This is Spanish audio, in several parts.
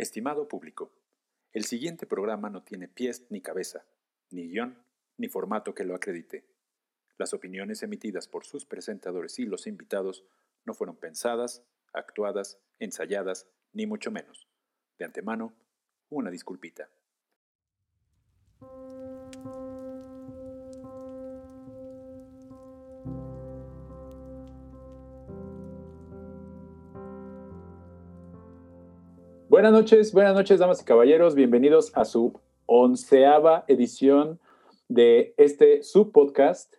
Estimado público, el siguiente programa no tiene pies ni cabeza, ni guion, ni formato que lo acredite. Las opiniones emitidas por sus presentadores y los invitados no fueron pensadas, actuadas, ensayadas, ni mucho menos. De antemano, una disculpita. Buenas noches, buenas noches, damas y caballeros. Bienvenidos a su onceava edición de este subpodcast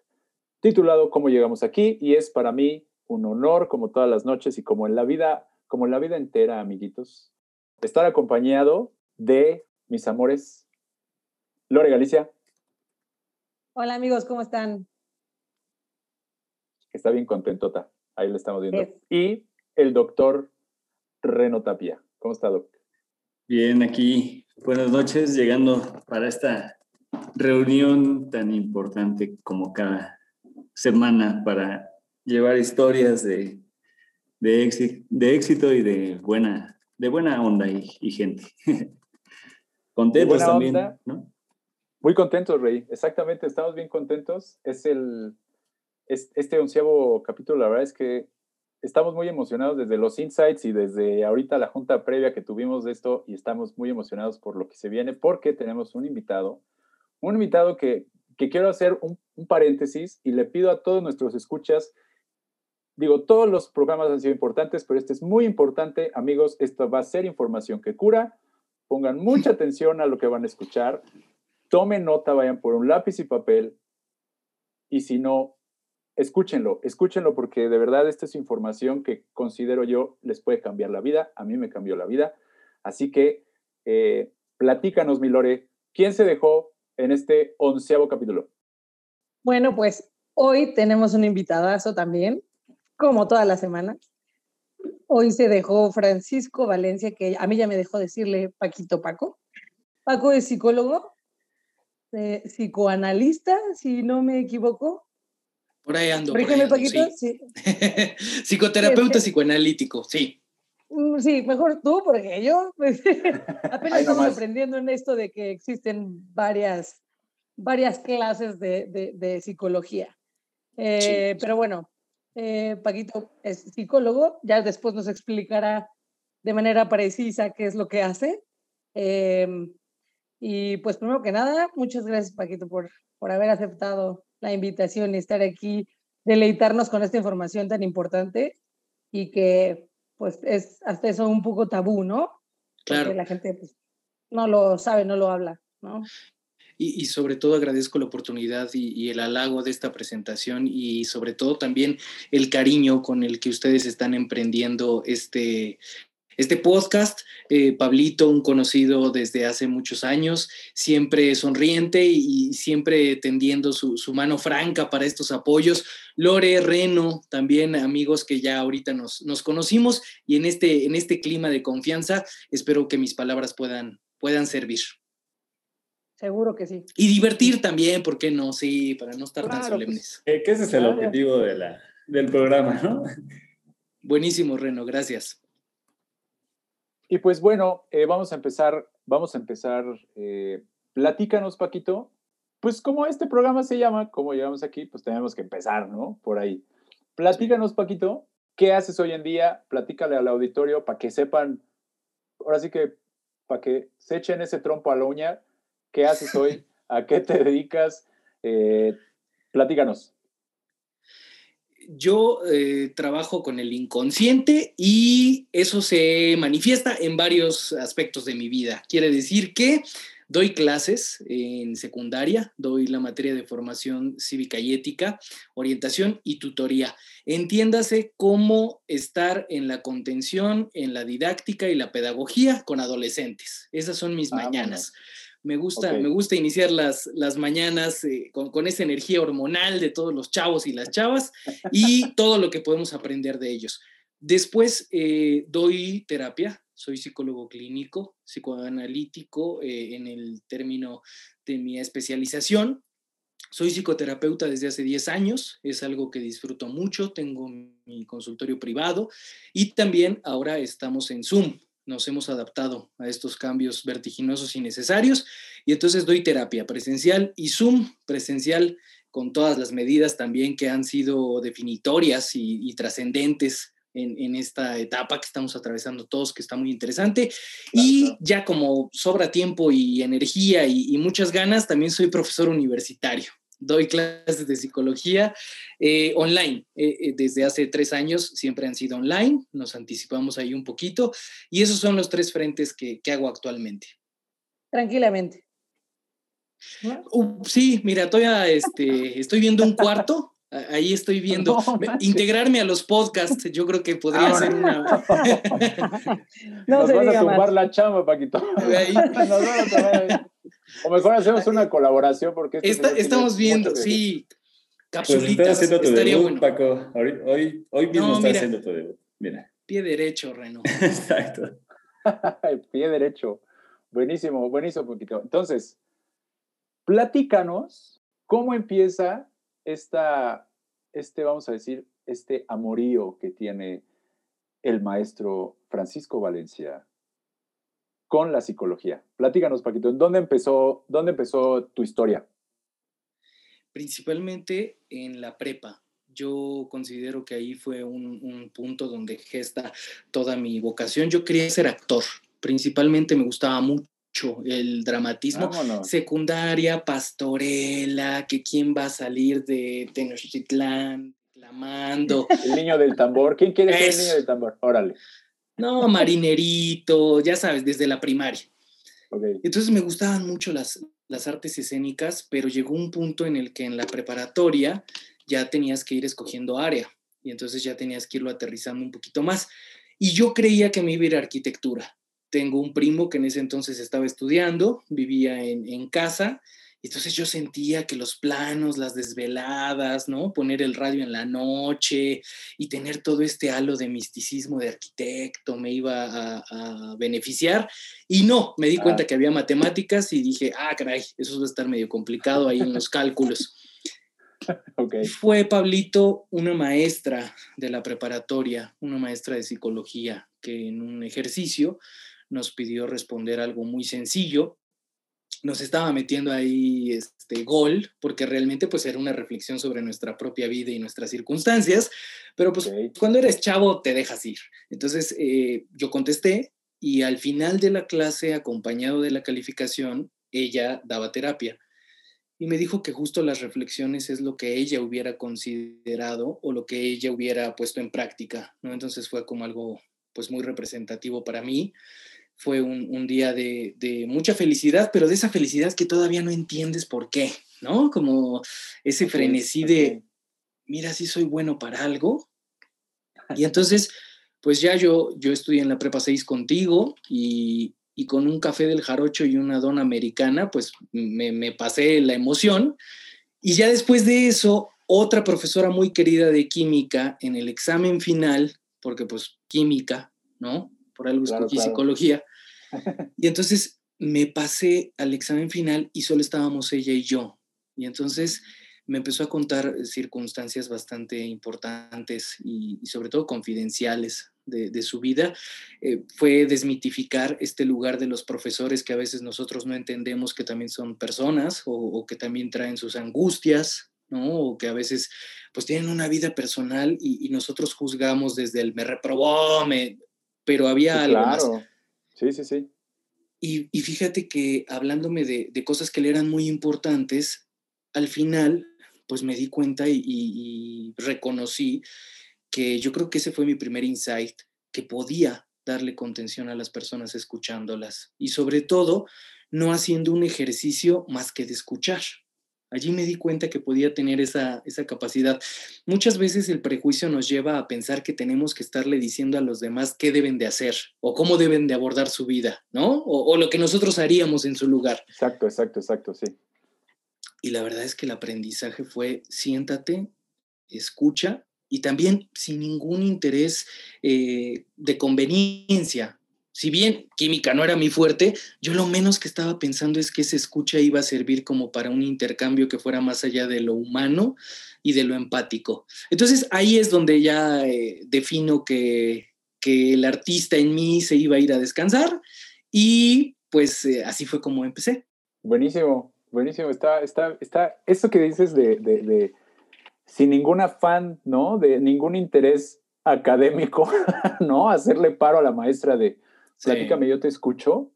titulado ¿Cómo llegamos aquí? Y es para mí un honor, como todas las noches y como en la vida, como en la vida entera, amiguitos, estar acompañado de mis amores. Lore Galicia. Hola amigos, ¿cómo están? Está bien contentota. Ahí lo estamos viendo. Y el doctor Reno Tapia. ¿Cómo está, Doc? Bien, aquí. Buenas noches, llegando para esta reunión tan importante como cada semana para llevar historias de, de, éxito, y de buena, de buena onda y, gente. contentos también, ¿no? Muy contentos, Rey. Exactamente, estamos bien contentos. Es el, es, este onceavo capítulo, la verdad es que estamos muy emocionados desde los insights y desde ahorita la junta previa que tuvimos de esto y estamos muy emocionados por lo que se viene porque tenemos un invitado, un invitado que, que quiero hacer un, un, paréntesis y le pido a todos nuestros escuchas, digo, todos los programas han sido importantes, pero este es muy importante, amigos, esto va a ser información que cura, pongan mucha atención a lo que van a escuchar, tomen nota, vayan por un lápiz y papel y si no, escúchenlo, escúchenlo porque de verdad esta es información que considero yo les puede cambiar la vida, a mí me cambió la vida. Así que eh, platícanos, Milore, ¿quién se dejó en este onceavo capítulo? Bueno, pues hoy tenemos un invitadazo también, como todas las semanas. Hoy se dejó Francisco Valencia, que a mí ya me dejó decirle Paquito Paco. Paco es psicólogo, eh, psicoanalista, si no me equivoco, por ahí ando. Por sí. Psicoterapeuta psicoanalítico, sí. Mm, sí, mejor tú, porque yo pues, apenas estamos aprendiendo en esto de que existen varias, varias clases de, de, psicología. Eh, pero bueno, eh, Paquito es psicólogo, ya después nos explicará de manera precisa qué es lo que hace. Em, y pues primero que nada, muchas gracias Paquito por, por haber aceptado la invitación y estar aquí, deleitarnos con esta información tan importante y que pues es hasta eso un poco tabú, ¿no? Claro. Porque la gente pues, no lo sabe, no lo habla, ¿no? Y, sobre todo agradezco la oportunidad y, y, el halago de esta presentación y sobre todo también el cariño con el que ustedes están emprendiendo este, este podcast, eh, Pablito, un conocido desde hace muchos años, siempre sonriente y siempre tendiendo su, mano franca para estos apoyos. Lore, Reno, también amigos que ya ahorita nos, nos conocimos y en este, en este clima de confianza espero que mis palabras puedan, puedan servir. Seguro que sí. Y divertir también, ¿por qué no? Sí, para no estar tan pues, solemnes. Eh, que ese es el objetivo de la, del programa, ¿no? Buenísimo, Reno, gracias. Y pues bueno, eh, vamos a empezar, vamos a empezar, eh, platícanos, Paquito, pues como este programa se llama, como llegamos aquí, pues tenemos que empezar, ¿no? Por ahí. Platícanos, Paquito, ¿qué haces hoy en día? Platícale al auditorio para que sepan, ahora sí que, para que se echen ese trompo a la uña, ¿qué haces hoy? ¿A qué te dedicas? Eh, platícanos yo eh, trabajo con el inconsciente y eso se manifiesta en varios aspectos de mi vida. Quiere decir que doy clases en secundaria, doy la materia de formación cívica y ética, orientación y tutoría. Entiéndase cómo estar en la contención, en la didáctica y la pedagogía con adolescentes. Esas son mis mañanas. Me gusta, me gusta iniciar las, las mañanas eh, con, con, esa energía hormonal de todos los chavos y las chavas y todo lo que podemos aprender de ellos. Después eh, doy terapia, soy psicólogo clínico, psicoanalítico eh, en el término de mi especialización. Soy psicoterapeuta desde hace 10 años, es algo que disfruto mucho, tengo mi consultorio privado y también ahora estamos en Zoom, nos hemos adaptado a estos cambios vertiginosos y necesarios. Y entonces doy terapia presencial y Zoom presencial con todas las medidas también que han sido definitorias y, trascendentes en, esta etapa que estamos atravesando todos, que está muy interesante. y ya como sobra tiempo y energía y, muchas ganas, también soy profesor universitario. Doy clases de psicología eh, online. Eh, eh, desde hace tres años siempre han sido online, nos anticipamos ahí un poquito y esos son los tres frentes que, que hago actualmente. Tranquilamente. Uh, sí, mira, este, estoy viendo un cuarto. Ahí estoy viendo. integrarme a los podcasts, yo creo que podría ah, ser una. no Nos van a tumbar la chamba, Paquito. o mejor hacemos una colaboración porque. estamos viendo, sí. Pues Capsulitas. estaría bueno. Paco. Hoy, hoy, mismo está haciendo tu debut. Mira. Pie derecho, Reno. Exacto. Pie derecho. Buenísimo, buenísimo, Paquito. Entonces, Platícanos cómo empieza esta, este, vamos a decir, este amorío que tiene el maestro Francisco Valencia con la psicología. Platícanos, Paquito, ¿en dónde empezó, dónde empezó tu historia? Principalmente en la prepa. Yo considero que ahí fue un, un punto donde gesta toda mi vocación. Yo quería ser actor. Principalmente me gustaba mucho el dramatismo. Secundaria, pastorela, que quién va a salir de Tenochtitlán, clamando. El niño del tambor. ¿Quién quiere ser el niño del tambor? Órale. No, marinerito, ya sabes, desde la primaria. Entonces me gustaban mucho las, las artes escénicas, pero llegó un punto en el que en la preparatoria ya tenías que ir escogiendo área y entonces ya tenías que irlo aterrizando un poquito más. Y yo creía que me iba a ir a arquitectura tengo un primo que en ese entonces estaba estudiando, vivía en, en casa, entonces yo sentía que los planos, las desveladas, ¿no? Poner el radio en la noche y tener todo este halo de misticismo de arquitecto me iba a, beneficiar. Y no, me di cuenta que había matemáticas y dije, ah, caray, eso va a estar medio complicado ahí en los cálculos. Okay. Fue Pablito una maestra de la preparatoria, una maestra de psicología, que en un ejercicio nos pidió responder algo muy sencillo. Nos estaba metiendo ahí este gol, porque realmente pues era una reflexión sobre nuestra propia vida y nuestras circunstancias, pero pues cuando eres chavo te dejas ir. Entonces eh, yo contesté y al final de la clase, acompañado de la calificación, ella daba terapia y me dijo que justo las reflexiones es lo que ella hubiera considerado o lo que ella hubiera puesto en práctica, ¿no? Entonces fue como algo pues muy representativo para mí fue un, día de, mucha felicidad, pero de esa felicidad que todavía no entiendes por qué, ¿no? Como ese frenesí de, mira, si soy bueno para algo. Y entonces, pues ya yo, yo estudié en la prepa 6 contigo y, con un café del jarocho y una dona americana, pues me, me pasé la emoción. Y ya después de eso, otra profesora muy querida de química en el examen final, porque pues química, ¿no? Por algo escogí psicología, y entonces me pasé al examen final y solo estábamos ella y yo. Y entonces me empezó a contar circunstancias bastante importantes y, sobre todo confidenciales de, su vida. Eh, fue desmitificar este lugar de los profesores que a veces nosotros no entendemos que también son personas o, que también traen sus angustias, ¿no? O que a veces pues tienen una vida personal y, nosotros juzgamos desde el me reprobó, me, pero había algo más Sí, sí, sí. Y, fíjate que hablándome de, cosas que le eran muy importantes, al final, pues me di cuenta y, reconocí que yo creo que ese fue mi primer insight, que podía darle contención a las personas escuchándolas y sobre todo no haciendo un ejercicio más que de escuchar. Allí me di cuenta que podía tener esa, capacidad. Muchas veces el prejuicio nos lleva a pensar que tenemos que estarle diciendo a los demás qué deben de hacer o cómo deben de abordar su vida, ¿no? O, lo que nosotros haríamos en su lugar. Exacto, exacto, exacto, sí. Y la verdad es que el aprendizaje fue siéntate, escucha y también sin ningún interés eh, de conveniencia, si bien química no era mi fuerte, yo lo menos que estaba pensando es que esa escucha iba a servir como para un intercambio que fuera más allá de lo humano y de lo empático. Entonces ahí es donde ya eh, defino que, que el artista en mí se iba a ir a descansar y pues eh, así fue como empecé. Buenísimo, buenísimo. Está, está, está, esto que dices de, de, de sin ningún afán, ¿no? De ningún interés académico, ¿no? Hacerle paro a la maestra de, platícame, yo te escucho,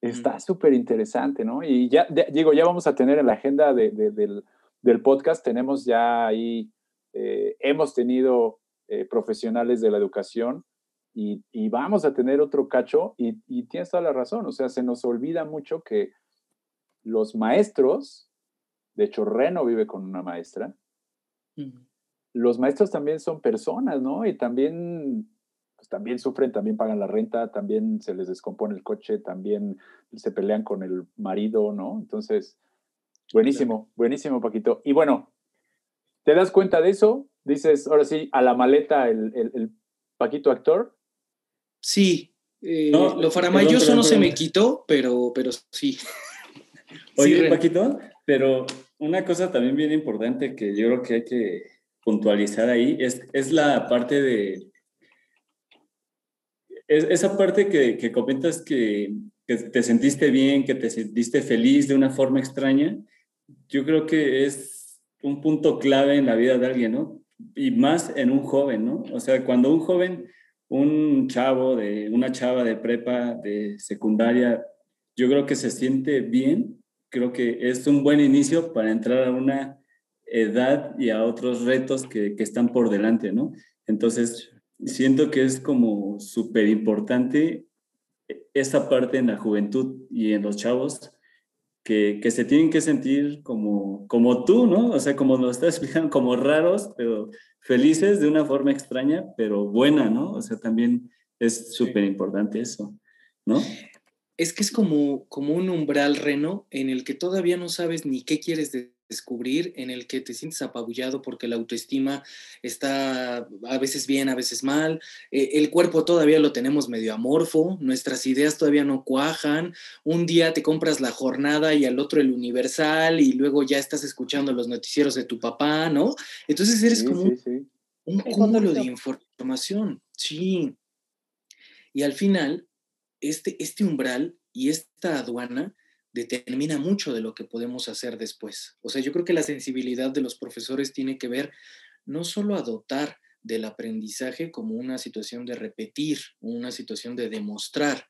está súper interesante, ¿no? Y ya, digo, ya vamos a tener en la agenda de, del, del, podcast, tenemos ya ahí, eh, hemos tenido eh, profesionales de la educación y, y, vamos a tener otro cacho y, y, tienes toda la razón, o sea, se nos olvida mucho que los maestros, de hecho Reno vive con una maestra, los maestros también son personas, ¿no? Y también pues también sufren, también pagan la renta, también se les descompone el coche, también se pelean con el marido, ¿no? Entonces, buenísimo, buenísimo, Paquito. Y bueno, ¿te das cuenta de eso? Dices, ahora sí, a la maleta el, Paquito actor. Sí, eh, lo faramayoso no se me quitó, pero, pero sí. Oye, Paquito, pero una cosa también bien importante que yo creo que hay que puntualizar ahí es, es la parte de esa parte que, que comentas que, que, te sentiste bien, que te sentiste feliz de una forma extraña, yo creo que es un punto clave en la vida de alguien, ¿no? Y más en un joven, ¿no? O sea, cuando un joven, un chavo, de una chava de prepa, de secundaria, yo creo que se siente bien, creo que es un buen inicio para entrar a una edad y a otros retos que, que están por delante, ¿no? Entonces, siento que es como súper importante esa parte en la juventud y en los chavos que, que, se tienen que sentir como, como tú, ¿no? O sea, como lo estás explicando, como raros, pero felices de una forma extraña, pero buena, ¿no? O sea, también es súper importante eso, ¿no? Es que es como, como un umbral reno en el que todavía no sabes ni qué quieres decir descubrir en el que te sientes apabullado porque la autoestima está a veces bien, a veces mal, eh, el cuerpo todavía lo tenemos medio amorfo, nuestras ideas todavía no cuajan, un día te compras la jornada y al otro el universal y luego ya estás escuchando los noticieros de tu papá, ¿no? Entonces eres como un cúmulo de información, sí. Y al final, este, este umbral y esta aduana determina mucho de lo que podemos hacer después. O sea, yo creo que la sensibilidad de los profesores tiene que ver no solo a dotar del aprendizaje como una situación de repetir, una situación de demostrar,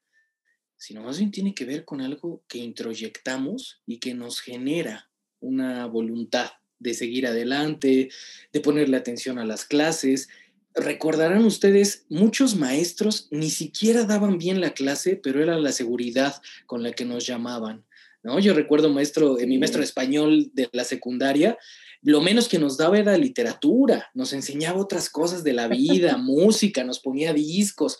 sino más bien tiene que ver con algo que introyectamos y que nos genera una voluntad de seguir adelante, de ponerle atención a las clases. Recordarán ustedes, muchos maestros ni siquiera daban bien la clase, pero era la seguridad con la que nos llamaban. ¿No? Yo recuerdo maestro, mi maestro de español de la secundaria, lo menos que nos daba era literatura, nos enseñaba otras cosas de la vida, música, nos ponía discos,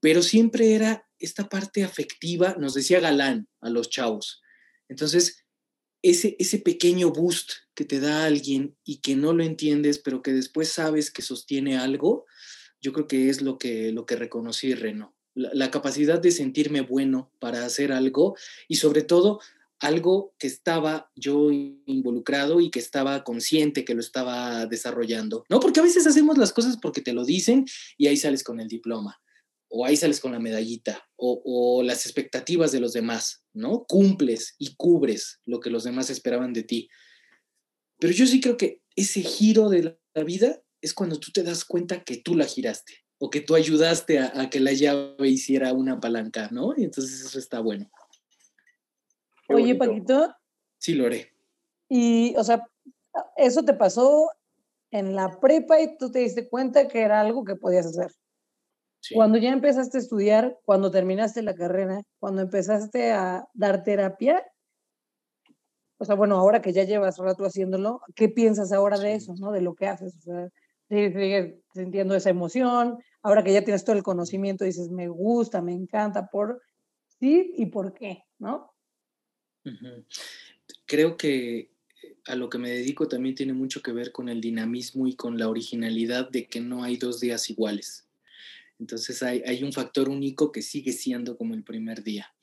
pero siempre era esta parte afectiva, nos decía galán a los chavos. Entonces, ese, ese pequeño boost que te da alguien y que no lo entiendes, pero que después sabes que sostiene algo, yo creo que es lo que, lo que reconocí, Reno. la capacidad de sentirme bueno para hacer algo y sobre todo algo que estaba yo involucrado y que estaba consciente que lo estaba desarrollando, ¿no? Porque a veces hacemos las cosas porque te lo dicen y ahí sales con el diploma, o ahí sales con la medallita, o, las expectativas de los demás, ¿no? Cumples y cubres lo que los demás esperaban de ti. Pero yo sí creo que ese giro de la vida es cuando tú te das cuenta que tú la giraste o que tú ayudaste a, que la llave hiciera una palanca, ¿no? Y entonces eso está bueno. Oye, Paquito. Sí, lo haré. Y, o sea, eso te pasó en la prepa y tú te diste cuenta que era algo que podías hacer. Cuando ya empezaste a estudiar, cuando terminaste la carrera, cuando empezaste a dar terapia, o sea, bueno, ahora que ya llevas rato haciéndolo, ¿qué piensas ahora de eso, no? De lo que haces, o sea, sigues sintiendo esa emoción, ahora que ya tienes todo el conocimiento, dices, me gusta, me encanta, por sí y por qué, ¿no? Creo que a lo que me dedico también tiene mucho que ver con el dinamismo y con la originalidad de que no hay dos días iguales. Entonces hay, un factor único que sigue siendo como el primer día.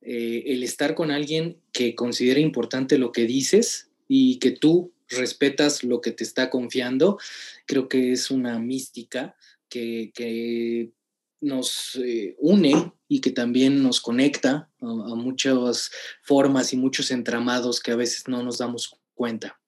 Eh, el estar con alguien que considera importante lo que dices y que tú respetas lo que te está confiando, creo que es una mística que, nos eh, une y que también nos conecta a, a, muchas formas y muchos entramados que a veces no nos damos cuenta.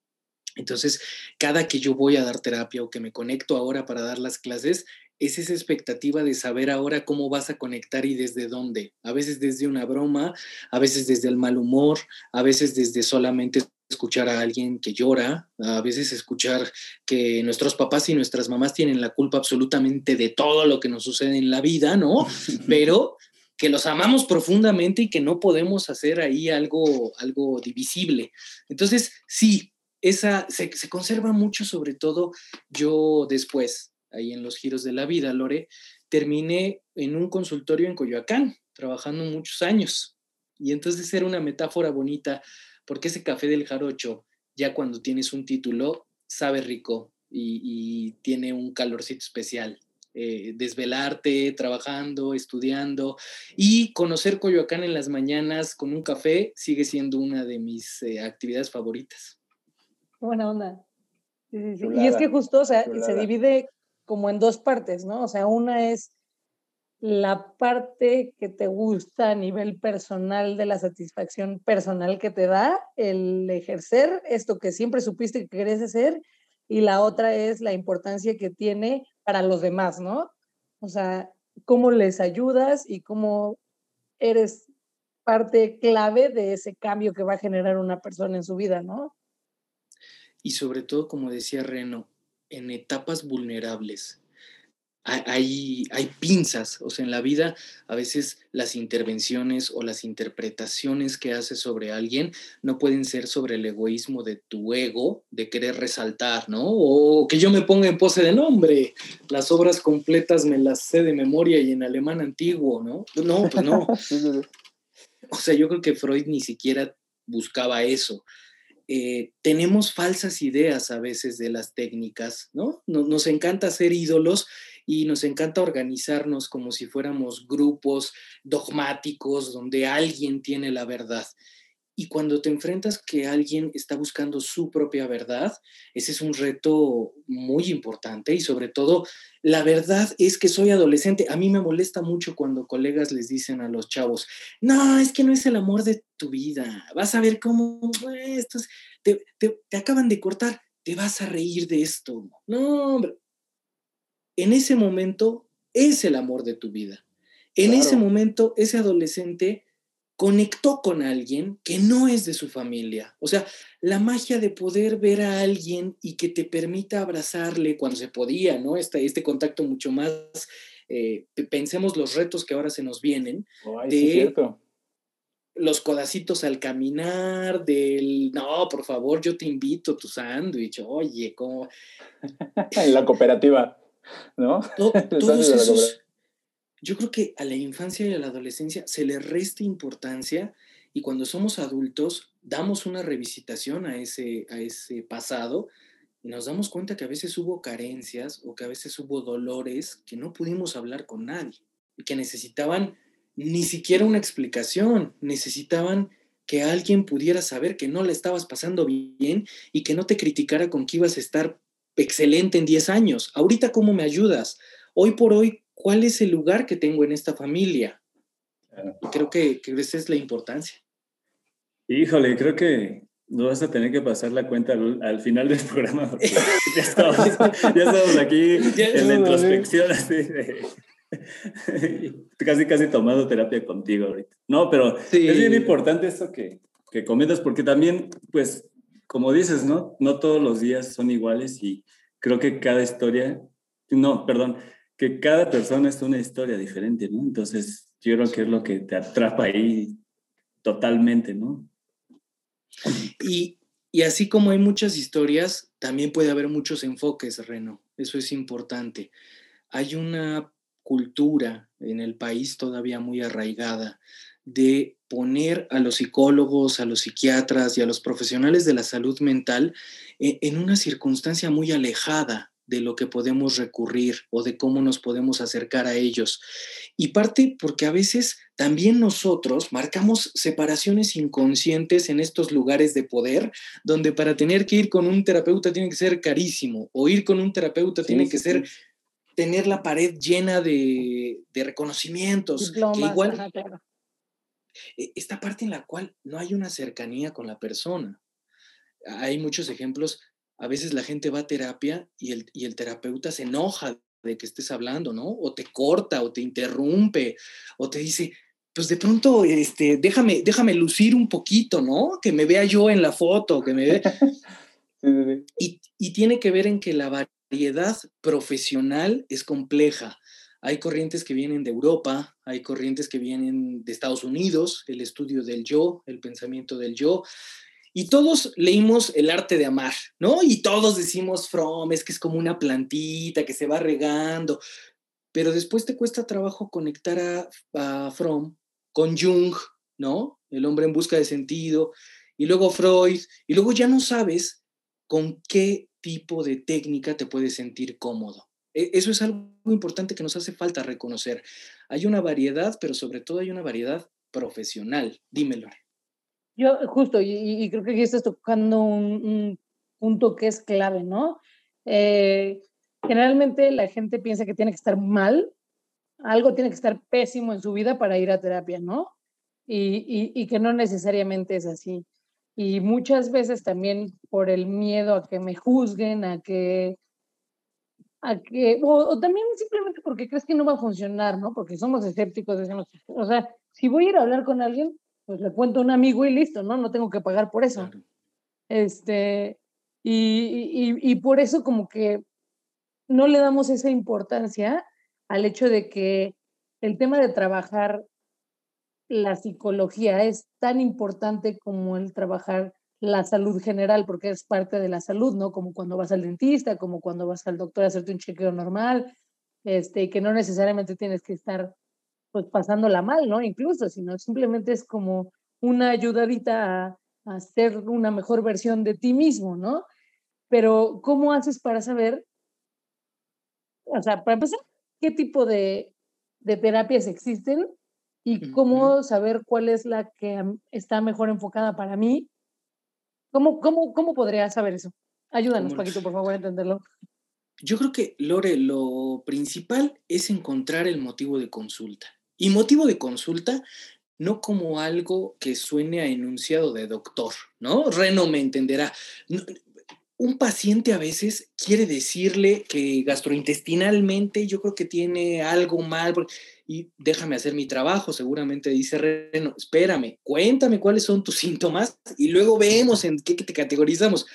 Entonces, cada que yo voy a dar terapia o que me conecto ahora para dar las clases, es esa expectativa de saber ahora cómo vas a conectar y desde dónde. A veces desde una broma, a veces desde el mal humor, a veces desde solamente escuchar a alguien que llora, a veces escuchar que nuestros papás y nuestras mamás tienen la culpa absolutamente de todo lo que nos sucede en la vida, ¿no? Pero que los amamos profundamente y que no podemos hacer ahí algo, algo divisible. Entonces, sí, esa se, se conserva mucho, sobre todo yo después, ahí en los giros de la vida, Lore, terminé en un consultorio en Coyoacán, trabajando muchos años. Y entonces era una metáfora bonita, porque ese café del jarocho, ya cuando tienes un título, sabe rico y, tiene un calorcito especial. Eh, desvelarte, trabajando, estudiando y conocer Coyoacán en las mañanas con un café sigue siendo una de mis eh, actividades favoritas. Buena onda. Y es que justo, o sea, se divide como en dos partes, ¿no? O sea, una es la parte que te gusta a nivel personal de la satisfacción personal que te da el ejercer esto que siempre supiste que querés hacer y la otra es la importancia que tiene para los demás, ¿no? O sea, cómo les ayudas y cómo eres parte clave de ese cambio que va a generar una persona en su vida, ¿no? Y sobre todo, como decía Reno, en etapas vulnerables. Hay, hay pinzas, o sea, en la vida a veces las intervenciones o las interpretaciones que haces sobre alguien no pueden ser sobre el egoísmo de tu ego, de querer resaltar, ¿no? O que yo me ponga en pose de nombre, las obras completas me las sé de memoria y en alemán antiguo, ¿no? No, pues no. O sea, yo creo que Freud ni siquiera buscaba eso. Eh, tenemos falsas ideas a veces de las técnicas, ¿no? Nos, encanta ser ídolos y nos encanta organizarnos como si fuéramos grupos dogmáticos donde alguien tiene la verdad. Y cuando te enfrentas que alguien está buscando su propia verdad, ese es un reto muy importante y sobre todo la verdad es que soy adolescente. A mí me molesta mucho cuando colegas les dicen a los chavos, no, es que no es el amor de tu vida, vas a ver cómo estos te, te, acaban de cortar, te vas a reír de esto. No, hombre. En ese momento es el amor de tu vida. En ese momento ese adolescente conectó con alguien que no es de su familia. O sea, la magia de poder ver a alguien y que te permita abrazarle cuando se podía, ¿no? Este, este contacto mucho más, eh, pensemos los retos que ahora se nos vienen. de los codacitos al caminar, del, no, por favor, yo te invito tu sándwich, oye, ¿cómo? en la cooperativa, ¿no? todos esos yo creo que a la infancia y a la adolescencia se le resta importancia y cuando somos adultos damos una revisitación a ese, a ese pasado y nos damos cuenta que a veces hubo carencias o que a veces hubo dolores que no pudimos hablar con nadie y que necesitaban ni siquiera una explicación, necesitaban que alguien pudiera saber que no le estabas pasando bien y que no te criticara con que ibas a estar excelente en 10 años. Ahorita, ¿cómo me ayudas? Hoy por hoy, ¿cuál es el lugar que tengo en esta familia? creo que, esa es la importancia. Híjole, creo que no vas a tener que pasar la cuenta al, final del programa. ya, estamos, aquí en la introspección, casi, casi tomando terapia contigo ahorita. No, pero es bien importante esto que, que comentas, porque también, pues, como dices, ¿no? No todos los días son iguales y creo que cada historia, no, perdón, que cada persona es una historia diferente, ¿no? Entonces, yo creo que es lo que te atrapa ahí totalmente, ¿no? Y, y así como hay muchas historias, también puede haber muchos enfoques, Reno. Eso es importante. Hay una cultura en el país todavía muy arraigada de poner a los psicólogos, a los psiquiatras y a los profesionales de la salud mental eh, en una circunstancia muy alejada de lo que podemos recurrir o de cómo nos podemos acercar a ellos. Y parte porque a veces también nosotros marcamos separaciones inconscientes en estos lugares de poder, donde para tener que ir con un terapeuta tiene que ser carísimo, o ir con un terapeuta tiene que ser tener la pared llena de, reconocimientos. igual, esta parte en la cual no hay una cercanía con la persona. Hay muchos ejemplos. A veces la gente va a terapia y el, y el terapeuta se enoja de que estés hablando, ¿no? O te corta, o te interrumpe, o te dice, pues de pronto, este, déjame, déjame lucir un poquito, ¿no? Que me vea yo en la foto, que me vea. Y, y, tiene que ver en que la variedad profesional es compleja. Hay corrientes que vienen de Europa, hay corrientes que vienen de Estados Unidos, el estudio del yo, el pensamiento del yo, y todos leímos El arte de amar, ¿no? Y todos decimos, From, es que es como una plantita que se va regando, pero después te cuesta trabajo conectar a, a From con Jung, ¿no? El hombre en busca de sentido, y luego Freud, y luego ya no sabes con qué tipo de técnica te puedes sentir cómodo. E, eso es algo importante que nos hace falta reconocer. Hay una variedad, pero sobre todo hay una variedad profesional. Dímelo. Yo, justo, y, creo que aquí estás tocando un, punto que es clave, ¿no? Eh, generalmente la gente piensa que tiene que estar mal algo tiene que estar pésimo en su vida para ir a terapia, ¿no? Y, y, que no necesariamente es así. Y muchas veces también por el miedo a que me juzguen, a que, a que o, también simplemente porque crees que no va a funcionar, ¿no? Porque somos escépticos, decimos, o sea, si voy a ir a hablar con alguien, pues le cuento a un amigo y listo, ¿no? No tengo que pagar por eso. Este, y, y, y por eso como que no le damos esa importancia al hecho de que el tema de trabajar la psicología es tan importante como el trabajar la salud general, porque es parte de la salud, ¿no? Como cuando vas al dentista, como cuando vas al doctor a hacerte un chequeo normal, este, que no necesariamente tienes que estar pues pasándola mal, ¿no? Incluso, sino simplemente es como una ayudadita a, a ser una mejor versión de ti mismo, ¿no? Pero, ¿cómo haces para saber? O sea, para empezar, qué tipo de, terapias existen y cómo saber cuál es la que está mejor enfocada para mí. ¿Cómo, cómo, cómo podría saber eso? Ayúdanos, Paquito, por favor, a entenderlo. Yo creo que, Lore, lo principal es encontrar el motivo de consulta. Y motivo de consulta no como algo que suene a enunciado de doctor, ¿no? Reno me entenderá un paciente a veces quiere decirle que gastrointestinalmente yo creo que tiene algo mal y déjame hacer mi trabajo, seguramente dice Reno, espérame, cuéntame cuáles son tus síntomas y luego vemos en qué te categorizamos.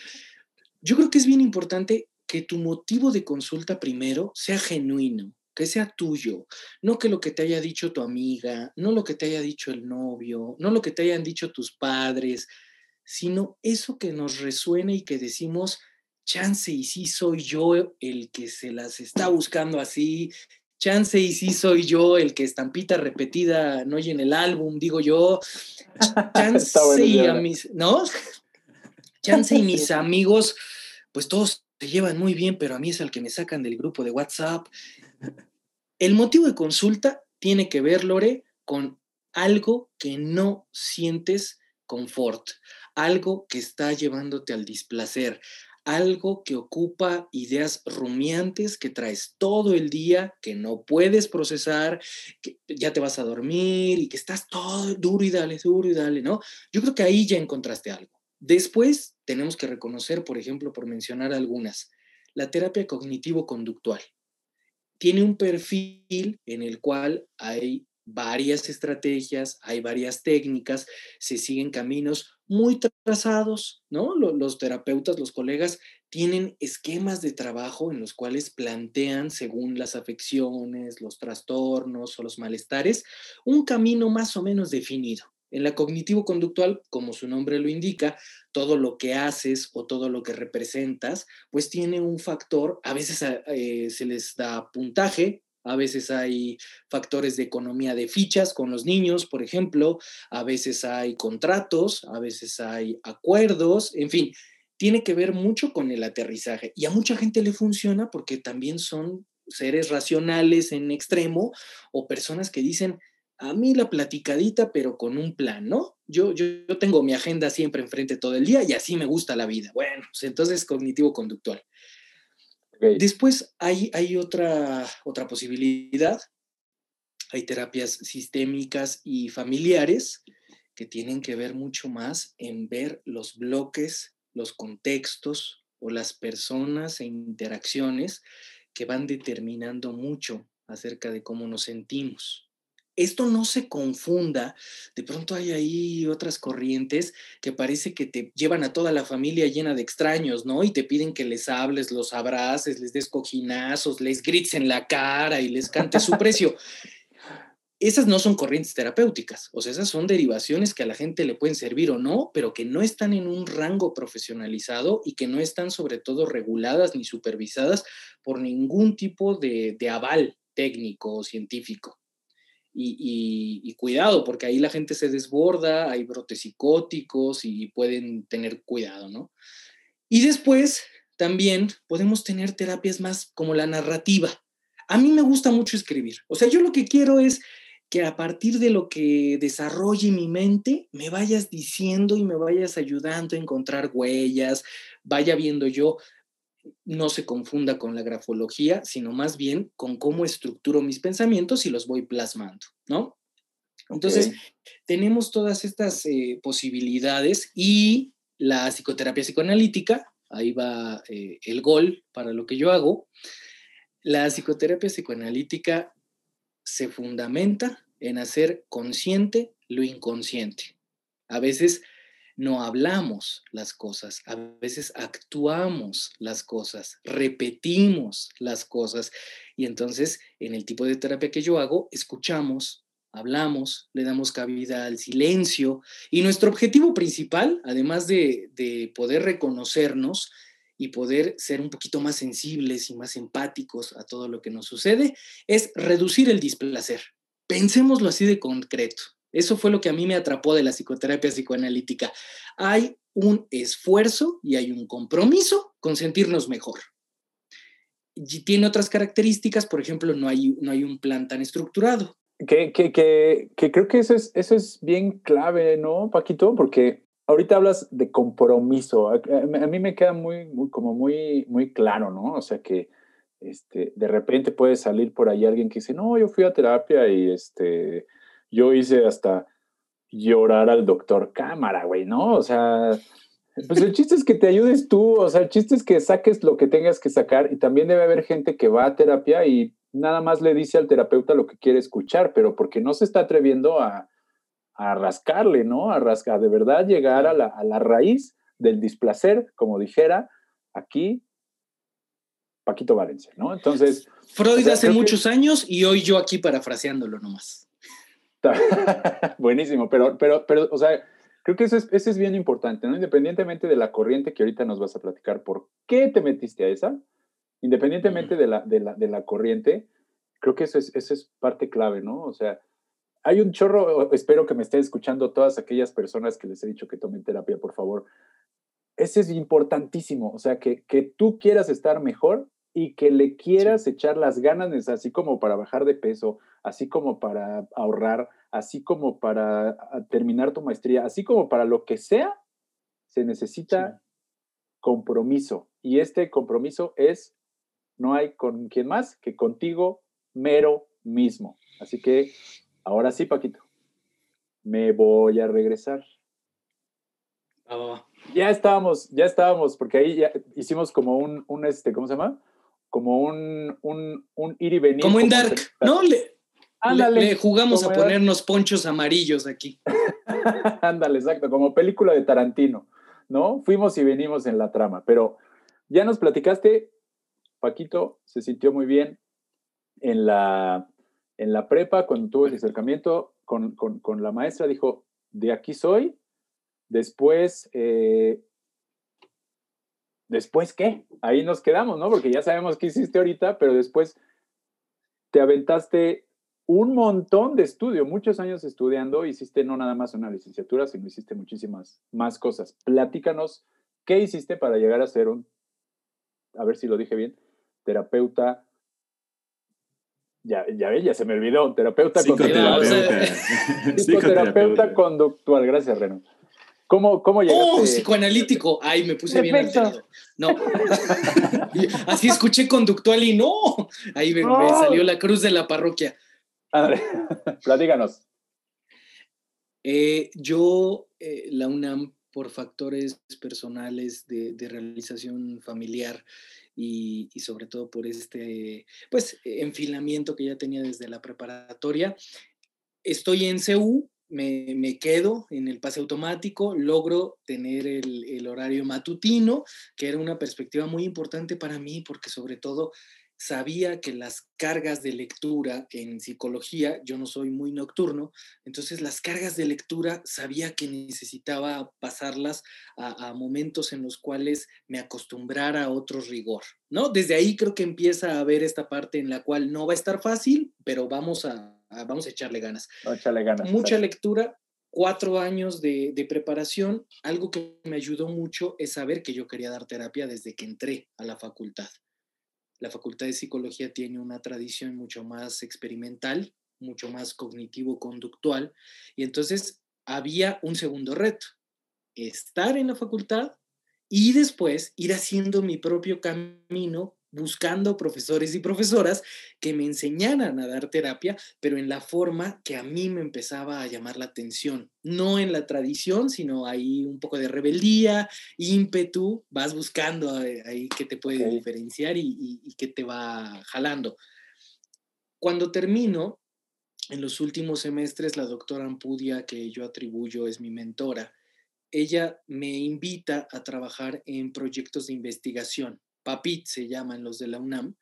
Yo creo que es bien importante que tu motivo de consulta primero sea genuino, que sea tuyo, no que lo que te haya dicho tu amiga, no lo que te haya dicho el novio, no lo que te hayan dicho tus padres, sino eso que nos resuene y que decimos, chance y sí soy yo el que se las está buscando así, chance y sí soy yo el que estampita repetida no oye en el álbum, digo yo, chance y a mis, ¿no? Chance y mis amigos, pues todos se llevan muy bien, pero a mí es el que me sacan del grupo de WhatsApp. El motivo de consulta tiene que ver, Lore, con algo que no sientes confort, algo que está llevándote al displacer, algo que ocupa ideas rumiantes que traes todo el día, que no puedes procesar, que ya te vas a dormir y que estás todo duro y dale, duro y dale, ¿no? Yo creo que ahí ya encontraste algo. Después tenemos que reconocer, por ejemplo, por mencionar algunas, la terapia cognitivo-conductual. Tiene un perfil en el cual hay varias estrategias, hay varias técnicas, se siguen caminos muy trazados, ¿no? Los, terapeutas, los colegas, tienen esquemas de trabajo en los cuales plantean, según las afecciones, los trastornos o los malestares, un camino más o menos definido. En la cognitivo-conductual, como su nombre lo indica, todo lo que haces o todo lo que representas, pues tiene un factor, a veces eh, se les da puntaje, a veces hay factores de economía de fichas con los niños, por ejemplo, a veces hay contratos, a veces hay acuerdos, en fin, tiene que ver mucho con el aterrizaje. Y a mucha gente le funciona porque también son seres racionales en extremo o personas que dicen, a mí la platicadita, pero con un plan, ¿no? Yo, yo, yo tengo mi agenda siempre enfrente todo el día y así me gusta la vida. Bueno, pues entonces cognitivo-conductual. Después hay, hay otra, otra posibilidad. Hay terapias sistémicas y familiares que tienen que ver mucho más en ver los bloques, los contextos o las personas e interacciones que van determinando mucho acerca de cómo nos sentimos esto no se confunda. De pronto hay ahí otras corrientes que parece que te llevan a toda la familia llena de extraños, ¿no? Y te piden que les hables, los abraces, les des cojinazos, les grites en la cara y les cantes su precio. Esas no son corrientes terapéuticas, o sea, esas son derivaciones que a la gente le pueden servir o no, pero que no están en un rango profesionalizado y que no están sobre todo reguladas ni supervisadas por ningún tipo de, de aval técnico o científico. Y, cuidado, porque ahí la gente se desborda, hay brotes psicóticos y pueden tener cuidado, ¿no? Y después también podemos tener terapias más como la narrativa. A mí me gusta mucho escribir. O sea, yo lo que quiero es que a partir de lo que desarrolle mi mente, me vayas diciendo y me vayas ayudando a encontrar huellas, vaya viendo yo no se confunda con la grafología, sino más bien con cómo estructuro mis pensamientos y los voy plasmando, ¿no? Entonces, tenemos todas estas eh, posibilidades y la psicoterapia psicoanalítica, ahí va eh, el gol para lo que yo hago, la psicoterapia psicoanalítica se fundamenta en hacer consciente lo inconsciente. A veces no hablamos las cosas, a veces actuamos las cosas, repetimos las cosas. Y entonces, en el tipo de terapia que yo hago, escuchamos, hablamos, le damos cabida al silencio. Y nuestro objetivo principal, además de, de poder reconocernos, y poder ser un poquito más sensibles y más empáticos a todo lo que nos sucede, es reducir el displacer. Pensémoslo así de concreto. Eso fue lo que a mí me atrapó de la psicoterapia psicoanalítica. Hay un esfuerzo y hay un compromiso con sentirnos mejor. Y tiene otras características, por ejemplo, no hay, no hay un plan tan estructurado. Que, que, que, que creo que eso es, eso es bien clave, ¿no, Paquito? Porque ahorita hablas de compromiso. A, mí me queda muy, muy, como muy, muy claro, ¿no? O sea que este, de repente puede salir por ahí alguien que dice, no, yo fui a terapia y este, yo hice hasta llorar al doctor cámara, güey, ¿no? O sea, pues el chiste es que te ayudes tú, o sea, el chiste es que saques lo que tengas que sacar y también debe haber gente que va a terapia y nada más le dice al terapeuta lo que quiere escuchar, pero porque no se está atreviendo a, a rascarle, ¿no? A rascar, de verdad llegar a la, a la raíz del displacer, como dijera aquí Paquito Valencia, ¿no? Entonces... Freud hace muchos años y hoy yo aquí parafraseándolo nomás. Buenísimo, pero, pero, pero, o sea, creo que eso es, eso es bien importante, ¿no? Independientemente de la corriente que ahorita nos vas a platicar, ¿por qué te metiste a esa? Independientemente de, la, de, la, de la corriente, creo que eso es, eso es parte clave, ¿no? O sea, hay un chorro, espero que me estén escuchando todas aquellas personas que les he dicho que tomen terapia, por favor. Ese es importantísimo, o sea, que, que tú quieras estar mejor y que le quieras echar las ganas, así como para bajar de peso, así como para ahorrar, así como para ah, terminar tu maestría, así como para lo que sea, se necesita compromiso. Y este compromiso es, no hay con quien más que contigo mero mismo. Así que, ahora sí, Paquito, me voy a regresar. Ya estábamos, ya estábamos, porque ahí ya hicimos como un, un este, ¿cómo se llama? Como un, un, un ir y venir. Como en Dark, ¿no? Le, le, jugamos a ponernos ponchos amarillos aquí. Ándale, exacto, como película de Tarantino, ¿no? Fuimos y venimos en la trama, pero ya nos platicaste, Paquito se sintió muy bien en la, en la prepa cuando tuvo el acercamiento con, con, con la maestra, dijo, de aquí soy. Después eh, ¿después qué? Ahí nos quedamos, ¿no? Porque ya sabemos qué hiciste ahorita, pero después te aventaste un montón de estudio, muchos años estudiando, hiciste no nada más una licenciatura, sino hiciste muchísimas más cosas. Platícanos, ¿qué hiciste para llegar a ser un, a ver si lo dije bien, terapeuta? Ya, ya, ya se me olvidó, terapeuta conductual. Psicoterapeuta conductual, gracias Reno. ¿Cómo, cómo llegaste? Oh, psicoanalítico. Ay, me puse bien alterado. No. Así escuché conductual y no. Ahí me, salió la cruz de la parroquia. André, platícanos. Eh, yo, eh, la UNAM, por factores personales de, realización familiar y, y, sobre todo por este, pues, enfilamiento que ya tenía desde la preparatoria, estoy en CEU, me, quedo en el pase automático, logro tener el, horario matutino, que era una perspectiva muy importante para mí porque sobre todo sabía que las cargas de lectura en psicología, yo no soy muy nocturno, entonces las cargas de lectura sabía que necesitaba pasarlas a, a, momentos en los cuales me acostumbrara a otro rigor, ¿no? Desde ahí creo que empieza a haber esta parte en la cual no va a estar fácil, pero vamos a, vamos a echarle ganas. echarle ganas. Mucha lectura, cuatro años de, de, preparación. Algo que me ayudó mucho es saber que yo quería dar terapia desde que entré a la facultad. La facultad de psicología tiene una tradición mucho más experimental, mucho más cognitivo-conductual, y entonces había un segundo reto, estar en la facultad y después ir haciendo mi propio camino buscando profesores y profesoras que me enseñaran a dar terapia, pero en la forma que a mí me empezaba a llamar la atención, no en la tradición, sino ahí un poco de rebeldía, ímpetu, vas buscando ahí qué te puede diferenciar y, y qué te va jalando. Cuando termino, en los últimos semestres, la doctora Ampudia, que yo atribuyo es mi mentora, ella me invita a trabajar en proyectos de investigación PAPIT se llaman los de la UNAM,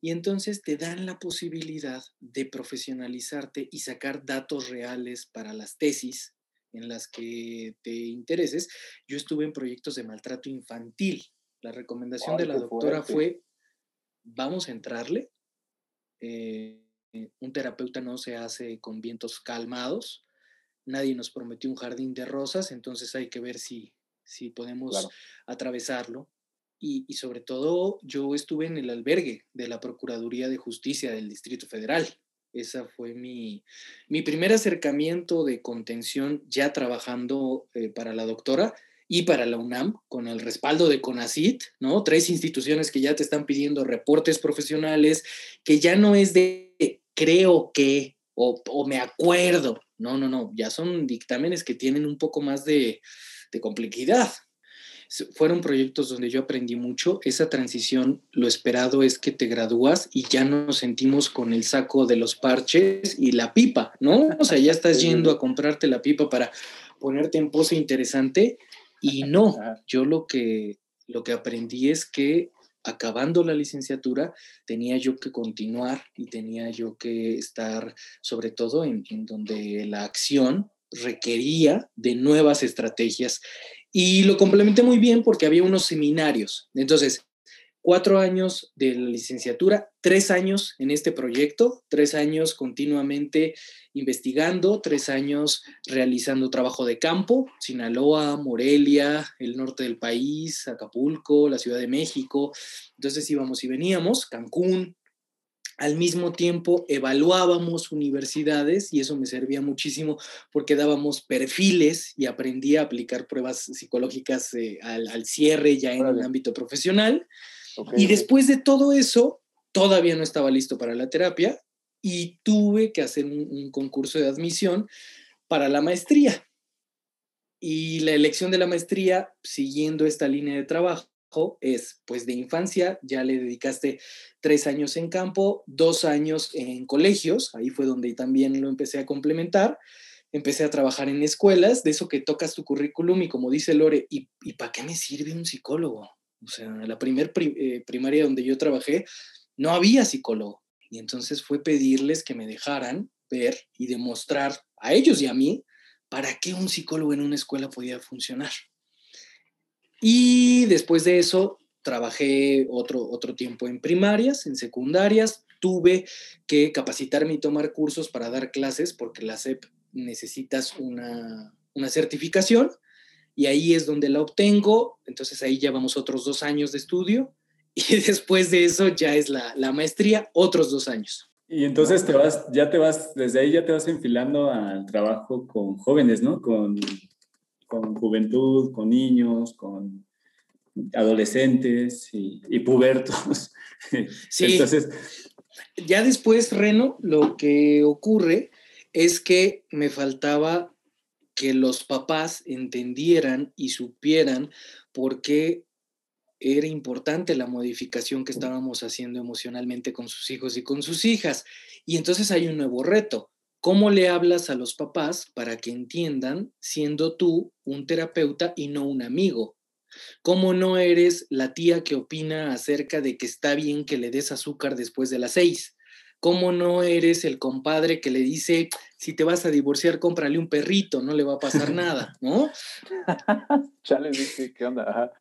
y entonces te dan la posibilidad de profesionalizarte y sacar datos reales para las tesis en las que te intereses. Yo estuve en proyectos de maltrato infantil. La recomendación de la doctora fue, vamos a entrarle. Eh, un terapeuta no se hace con vientos calmados. Nadie nos prometió un jardín de rosas, entonces hay que ver si, si podemos atravesarlo y, sobre todo yo estuve en el albergue de la Procuraduría de Justicia del Distrito Federal. Esa fue mi, mi primer acercamiento de contención ya trabajando eh, para la doctora y para la UNAM con el respaldo de CONACIT, ¿no? Tres instituciones que ya te están pidiendo reportes profesionales, que ya no es de creo que o, o me acuerdo, no, no, no, ya son dictámenes que tienen un poco más de, de complejidad, fueron proyectos donde yo aprendí mucho. Esa transición, lo esperado es que te gradúas y ya nos sentimos con el saco de los parches y la pipa, ¿no? O sea, ya estás yendo a comprarte la pipa para ponerte en pose interesante y no, yo lo que, lo que aprendí es que acabando la licenciatura, tenía yo que continuar y tenía yo que estar sobre todo en, en, donde la acción requería de nuevas estrategias y lo complementé muy bien porque había unos seminarios. Entonces, cuatro años de la licenciatura, tres años en este proyecto, tres años continuamente investigando, tres años realizando trabajo de campo, Sinaloa, Morelia, el norte del país, Acapulco, la Ciudad de México. Entonces íbamos y veníamos, Cancún, al mismo tiempo evaluábamos universidades y eso me servía muchísimo porque dábamos perfiles y aprendí a aplicar pruebas psicológicas eh, al, cierre ya en el ámbito profesional. y después de todo eso, todavía no estaba listo para la terapia y tuve que hacer un concurso de admisión para la maestría. Y la elección de la maestría, siguiendo esta línea de trabajo, es, pues de infancia, ya le dedicaste tres años en campo, dos años en colegios, ahí fue donde también lo empecé a complementar, empecé a trabajar en escuelas, de eso que tocas tu currículum y como dice Lore, ¿y, y para qué me sirve un psicólogo? O sea, la primer eh, primaria donde yo trabajé, no había psicólogo. Y entonces fue pedirles que me dejaran ver y demostrar a ellos y a mí para qué un psicólogo en una escuela podía funcionar. Y después de eso, trabajé otro, otro tiempo en primarias, en secundarias. Tuve que capacitarme y tomar cursos para dar clases porque la SEP necesitas una, una certificación y ahí es donde la obtengo. Entonces ahí ya vamos otros dos años de estudio y después de eso ya es la, la maestría, otros dos años. Y entonces te vas, ya te vas, desde ahí ya te vas enfilando al trabajo con jóvenes, ¿no? Con con juventud, con niños, con adolescentes y, pubertos. Sí. Entonces, ya después, Reno, lo que ocurre es que me faltaba que los papás entendieran y supieran por qué era importante la modificación que estábamos haciendo emocionalmente con sus hijos y con sus hijas. Y entonces hay un nuevo reto. ¿Cómo le hablas a los papás para que entiendan siendo tú un terapeuta y no un amigo? ¿Cómo no eres la tía que opina acerca de que está bien que le des azúcar después de las seis? ¿Cómo no eres el compadre que le dice, si te vas a divorciar, cómprale un perrito, no le va a pasar nada, ¿no? Chale, ¿qué onda?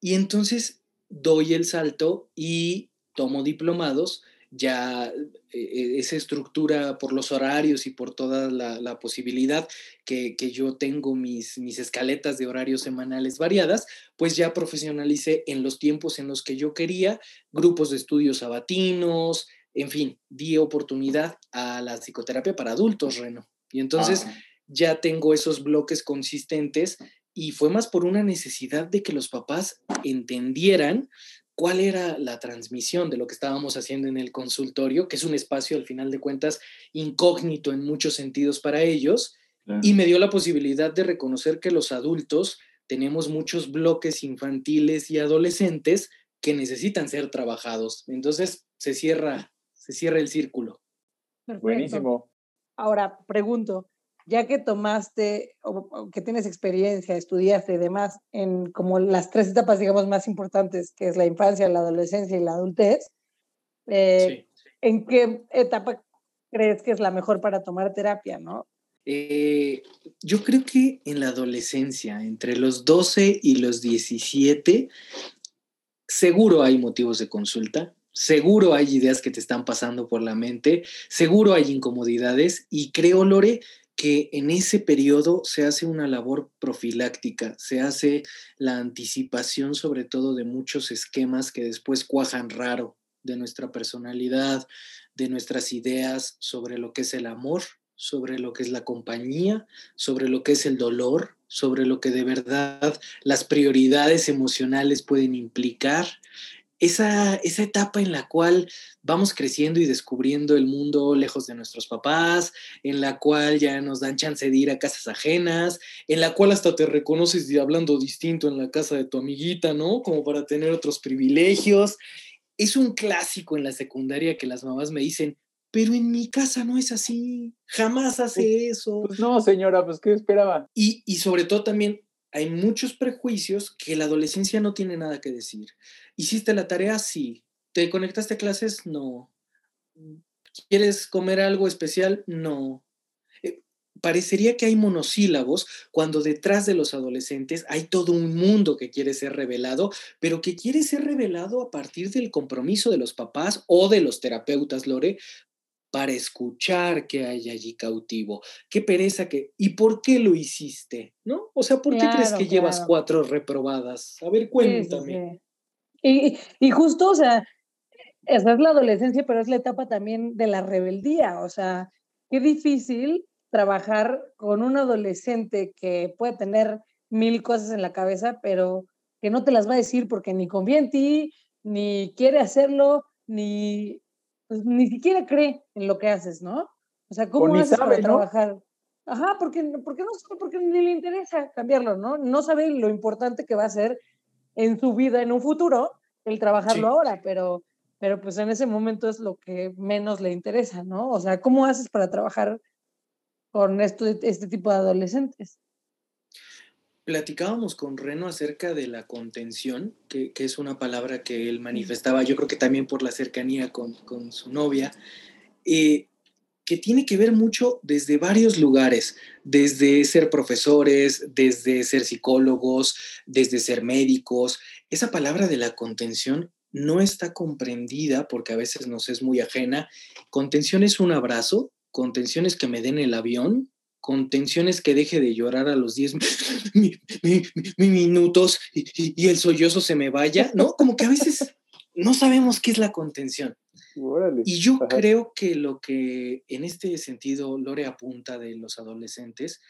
Y entonces doy el salto y tomo diplomados ya eh, esa estructura por los horarios y por toda la, posibilidad que, yo tengo mis, mis escaletas de horarios semanales variadas, pues ya profesionalicé en los tiempos en los que yo quería, grupos de estudios sabatinos, en fin, di oportunidad a la psicoterapia para adultos, Reno. Y entonces ya tengo esos bloques consistentes y fue más por una necesidad de que los papás entendieran cuál era la transmisión de lo que estábamos haciendo en el consultorio, que es un espacio al final de cuentas incógnito en muchos sentidos para ellos, y me dio la posibilidad de reconocer que los adultos tenemos muchos bloques infantiles y adolescentes que necesitan ser trabajados. Entonces se cierra, se cierra el círculo. Buenísimo. Ahora pregunto, ya que tomaste o, que tienes experiencia, estudiaste y demás en como las tres etapas, digamos, más importantes, que es la infancia, la adolescencia y la adultez, eh, ¿en qué etapa crees que es la mejor para tomar terapia, no? Eh, yo creo que en la adolescencia, entre los 12 y los 17, seguro hay motivos de consulta, seguro hay ideas que te están pasando por la mente, seguro hay incomodidades y creo, Lore, que en ese periodo se hace una labor profiláctica, se hace la anticipación sobre todo de muchos esquemas que después cuajan raro de nuestra personalidad, de nuestras ideas sobre lo que es el amor, sobre lo que es la compañía, sobre lo que es el dolor, sobre lo que de verdad las prioridades emocionales pueden implicar esa, esa etapa en la cual vamos creciendo y descubriendo el mundo lejos de nuestros papás, en la cual ya nos dan chance de ir a casas ajenas, en la cual hasta te reconoces hablando distinto en la casa de tu amiguita, ¿no? Como para tener otros privilegios. Es un clásico en la secundaria que las mamás me dicen, pero en mi casa no es así, jamás hace eso. Pues no, señora, pues ¿qué esperaba? Y, y sobre todo también hay muchos prejuicios que la adolescencia no tiene nada que decir. ¿Hiciste la tarea? Sí. ¿Te conectaste a clases? No. ¿Quieres comer algo especial? No. Eh, parecería que hay monosílabos cuando detrás de los adolescentes hay todo un mundo que quiere ser revelado, pero que quiere ser revelado a partir del compromiso de los papás o de los terapeutas, Lore, para escuchar que hay allí cautivo. Qué pereza que... ¿Y por qué lo hiciste? ¿No? O sea, ¿por qué crees que llevas cuatro reprobadas? A ver, cuéntame. Y, y, justo, o sea, esa es la adolescencia, pero es la etapa también de la rebeldía. O sea, qué difícil trabajar con un adolescente que puede tener mil cosas en la cabeza, pero que no te las va a decir porque ni conviene en ti, ni quiere hacerlo, ni pues ni siquiera cree en lo que haces, ¿no? O sea, ¿cómo haces para trabajar? Ajá, porque, porque, no, porque ni le interesa cambiarlo, ¿no? No sabe lo importante que va a ser en su vida en un futuro el trabajarlo ahora, pero, pero pues en ese momento es lo que menos le interesa, ¿no? O sea, ¿cómo haces para trabajar con esto, este tipo de adolescentes? Platicábamos con Reno acerca de la contención, que, es una palabra que él manifestaba, yo creo que también por la cercanía con, su novia, eh, que tiene que ver mucho desde varios lugares, desde ser profesores, desde ser psicólogos, desde ser médicos. Esa palabra de la contención no está comprendida porque a veces nos es muy ajena. Contención es un abrazo, contención es que me den el avión, con tensiones que deje de llorar a los 10 minutos y, el sollozo se me vaya, ¿no? Como que a veces no sabemos qué es la contención. Y yo creo que lo que en este sentido Lore apunta de los adolescentes,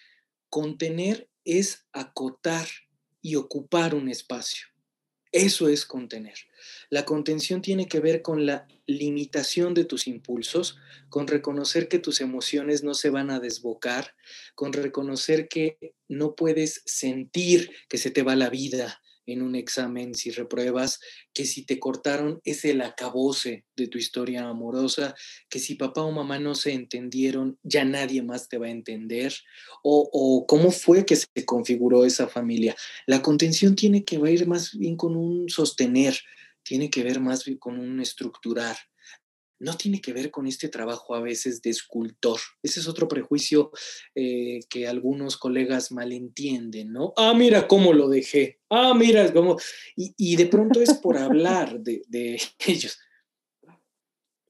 contener es acotar y ocupar un espacio. Eso es contener. La contención tiene que ver con la limitación de tus impulsos, con reconocer que tus emociones no se van a desbocar, con reconocer que no puedes sentir que se te va la vida, en un examen si repruebas, que si te cortaron es el acabose de tu historia amorosa, que si papá o mamá no se entendieron, ya nadie más te va a entender, o, o cómo fue que se configuró esa familia. La contención tiene que ir más bien con un sostener, tiene que ver más bien con un estructurar no tiene que ver con este trabajo a veces de escultor. Ese es otro prejuicio eh, que algunos colegas malentienden, ¿no? Ah, mira cómo lo dejé. Ah, mira cómo... Y, de pronto es por hablar de, de ellos.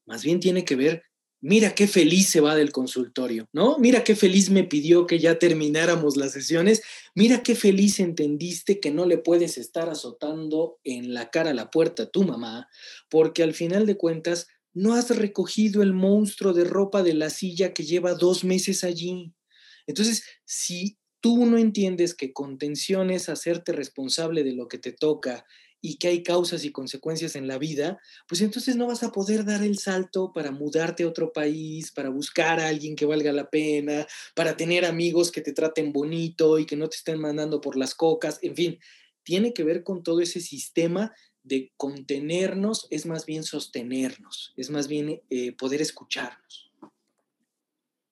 Más bien tiene que ver mira qué feliz se va del consultorio, ¿no? Mira qué feliz me pidió que ya termináramos las sesiones, mira qué feliz entendiste que no le puedes estar azotando en la cara a la puerta a tu mamá, porque al final de cuentas no has recogido el monstruo de ropa de la silla que lleva dos meses allí. Entonces, si tú no entiendes que contención es hacerte responsable de lo que te toca y que hay causas y consecuencias en la vida, pues entonces no vas a poder dar el salto para mudarte a otro país, para buscar a alguien que valga la pena, para tener amigos que te traten bonito y que no te estén mandando por las cocas, en fin, tiene que ver con todo ese sistema de contenernos es más bien sostenernos, es más bien eh, poder escucharnos.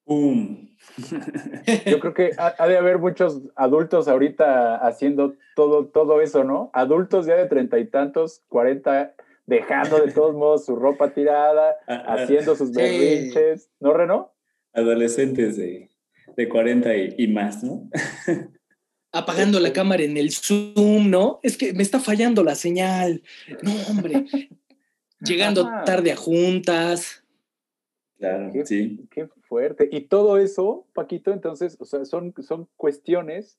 Yo creo que ha, de haber muchos adultos ahorita haciendo todo, todo eso, ¿no? Adultos ya de treinta y tantos, cuarenta, dejando de todos modos su ropa tirada, haciendo sus berrinches, ¿no, Reno? Adolescentes de, de 40 y más, ¿no? apagando la cámara en el Zoom, ¿no? Es que me está fallando la señal. No, hombre. Llegando tarde a juntas. Claro, qué, sí. Qué fuerte. Y todo eso, Paquito, entonces, o sea, son, son cuestiones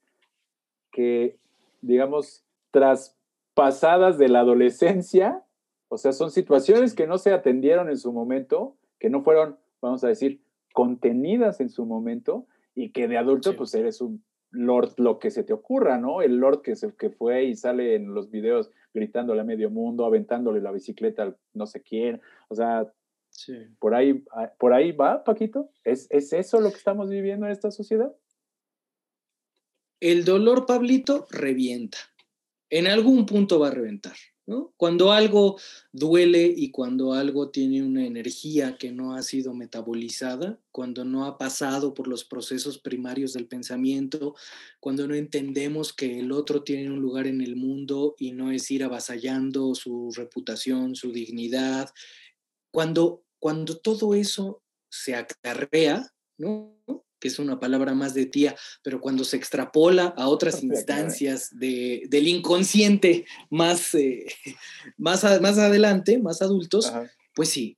que, digamos, traspasadas de la adolescencia, o sea, son situaciones que no se atendieron en su momento, que no fueron, vamos a decir, contenidas en su momento, y que de adulto, pues eres un Lord lo que se te ocurra, ¿no? El Lord que, se, que fue y sale en los videos gritándole a medio mundo, aventándole la bicicleta al no sé quién. O sea, por, ahí, ah, por ahí va, Paquito. ¿Es, ¿Es eso lo que estamos viviendo en esta sociedad? El dolor, Pablito, revienta. En algún punto va a reventar. Cuando algo duele y cuando algo tiene una energía que no ha sido metabolizada, cuando no ha pasado por los procesos primarios del pensamiento, cuando no entendemos que el otro tiene un lugar en el mundo y no es ir avasallando su reputación, su dignidad, cuando, cuando todo eso se acarrea, ¿no? Que es una palabra más de tía, pero cuando se extrapola a otras instancias de, del inconsciente más, eh, más, más adelante, más adultos, pues sí,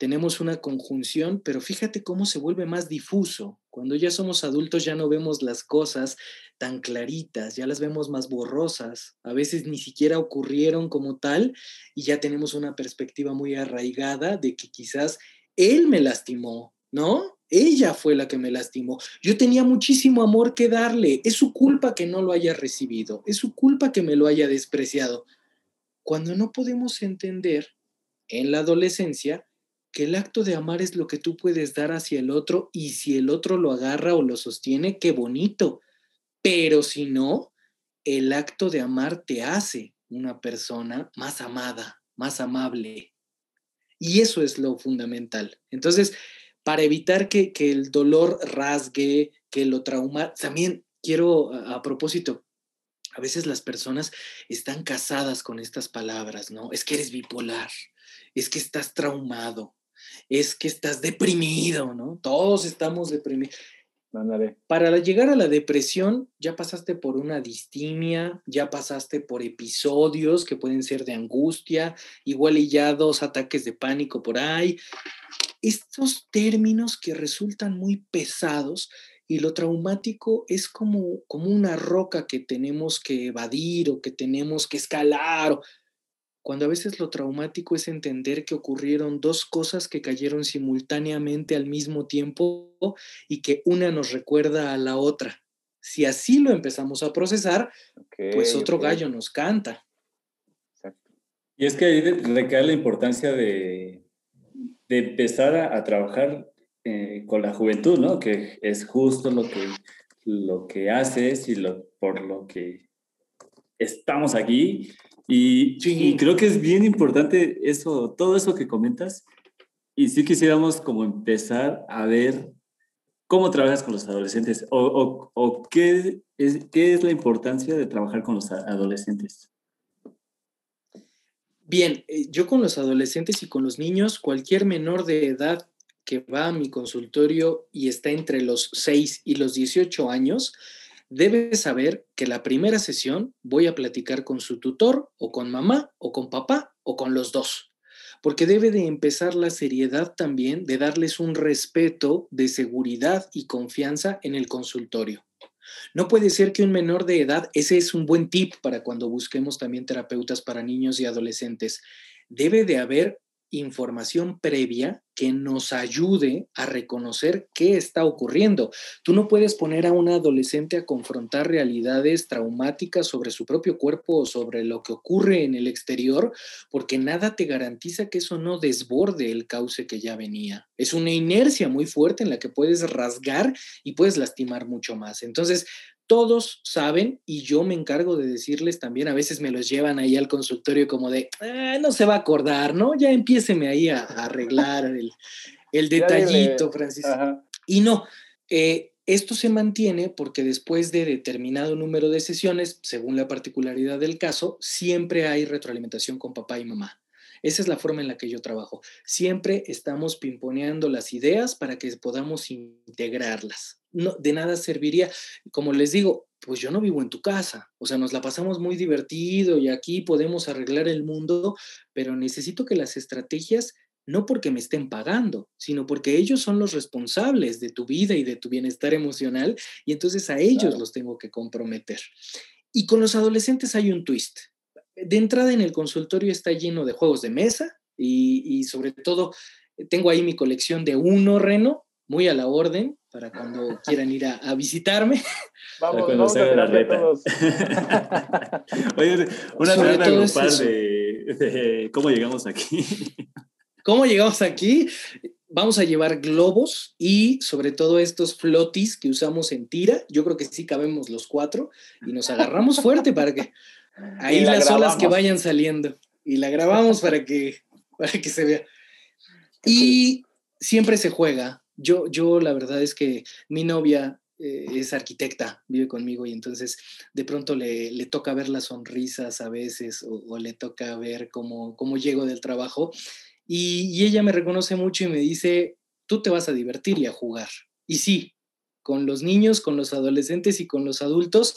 tenemos una conjunción, pero fíjate cómo se vuelve más difuso. Cuando ya somos adultos ya no vemos las cosas tan claritas, ya las vemos más borrosas, a veces ni siquiera ocurrieron como tal y ya tenemos una perspectiva muy arraigada de que quizás él me lastimó, ¿no? Ella fue la que me lastimó. Yo tenía muchísimo amor que darle. Es su culpa que no lo haya recibido. Es su culpa que me lo haya despreciado. Cuando no podemos entender en la adolescencia que el acto de amar es lo que tú puedes dar hacia el otro y si el otro lo agarra o lo sostiene, qué bonito. Pero si no, el acto de amar te hace una persona más amada, más amable. Y eso es lo fundamental. Entonces, para evitar que, el dolor rasgue, que lo trauma. También quiero, a, propósito, a veces las personas están casadas con estas palabras, ¿no? Es que eres bipolar, es que estás traumado, es que estás deprimido, ¿no? Todos estamos deprimidos. Para llegar a la depresión, ya pasaste por una distimia, ya pasaste por episodios que pueden ser de angustia, igual y ya dos ataques de pánico por ahí, estos términos que resultan muy pesados y lo traumático es como, como una roca que tenemos que evadir o que tenemos que escalar. Cuando a veces lo traumático es entender que ocurrieron dos cosas que cayeron simultáneamente al mismo tiempo y que una nos recuerda a la otra. Si así lo empezamos a procesar, pues otro gallo nos canta. Y es que ahí recae la importancia de, de empezar a, trabajar eh, con la juventud, ¿no? Que es justo lo que, lo que haces y lo, por lo que estamos aquí. Y, y, creo que es bien importante eso, todo eso que comentas. Y sí quisiéramos como empezar a ver cómo trabajas con los adolescentes o, o, o qué, es, qué es la importancia de trabajar con los adolescentes. Bien, eh, yo con los adolescentes y con los niños, cualquier menor de edad que va a mi consultorio y está entre los 6 y los 18 años, debe saber que la primera sesión voy a platicar con su tutor o con mamá o con papá o con los dos, porque debe de empezar la seriedad también de darles un respeto de seguridad y confianza en el consultorio. No puede ser que un menor de edad, ese es un buen tip para cuando busquemos también terapeutas para niños y adolescentes, debe de haber información previa que nos ayude a reconocer qué está ocurriendo. Tú no puedes poner a un adolescente a confrontar realidades traumáticas sobre su propio cuerpo o sobre lo que ocurre en el exterior, porque nada te garantiza que eso no desborde el cauce que ya venía. Es una inercia muy fuerte en la que puedes rasgar y puedes lastimar mucho más. Entonces, todos saben y yo me encargo de decirles también, a veces me los llevan ahí al consultorio como de, ah, no se va a acordar, ¿no? Ya empiéceme ahí a, arreglar el, detallito, Francisco. Y no, eh, esto se mantiene porque después de determinado número de sesiones, según la particularidad del caso, siempre hay retroalimentación con papá y mamá. Esa es la forma en la que yo trabajo. Siempre estamos pimponeando las ideas para que podamos integrarlas. No, de nada serviría, como les digo, pues yo no vivo en tu casa, o sea, nos la pasamos muy divertido y aquí podemos arreglar el mundo, pero necesito que las estrategias no porque me estén pagando, sino porque ellos son los responsables de tu vida y de tu bienestar emocional y entonces a ellos los tengo que comprometer. Y con los adolescentes hay un twist de entrada en el consultorio está lleno de juegos de mesa y, sobre todo tengo ahí mi colección de uno reno, muy a la orden, para cuando quieran ir a, visitarme. Vamos, vamos a la todos. Oye, una rana grupal de, de cómo llegamos aquí. ¿Cómo llegamos aquí? Vamos a llevar globos y sobre todo estos flotis que usamos en tira. Yo creo que sí cabemos los cuatro y nos agarramos fuerte para que Ahí las olas que vayan saliendo. Y la grabamos para que, para que se vea. Y siempre se juega. Yo, yo la verdad es que mi novia eh, es arquitecta, vive conmigo y entonces de pronto le, le toca ver las sonrisas a veces o, le toca ver cómo, cómo llego del trabajo. Y, y ella me reconoce mucho y me dice, tú te vas a divertir y a jugar. Y sí, con los niños, con los adolescentes y con los adultos,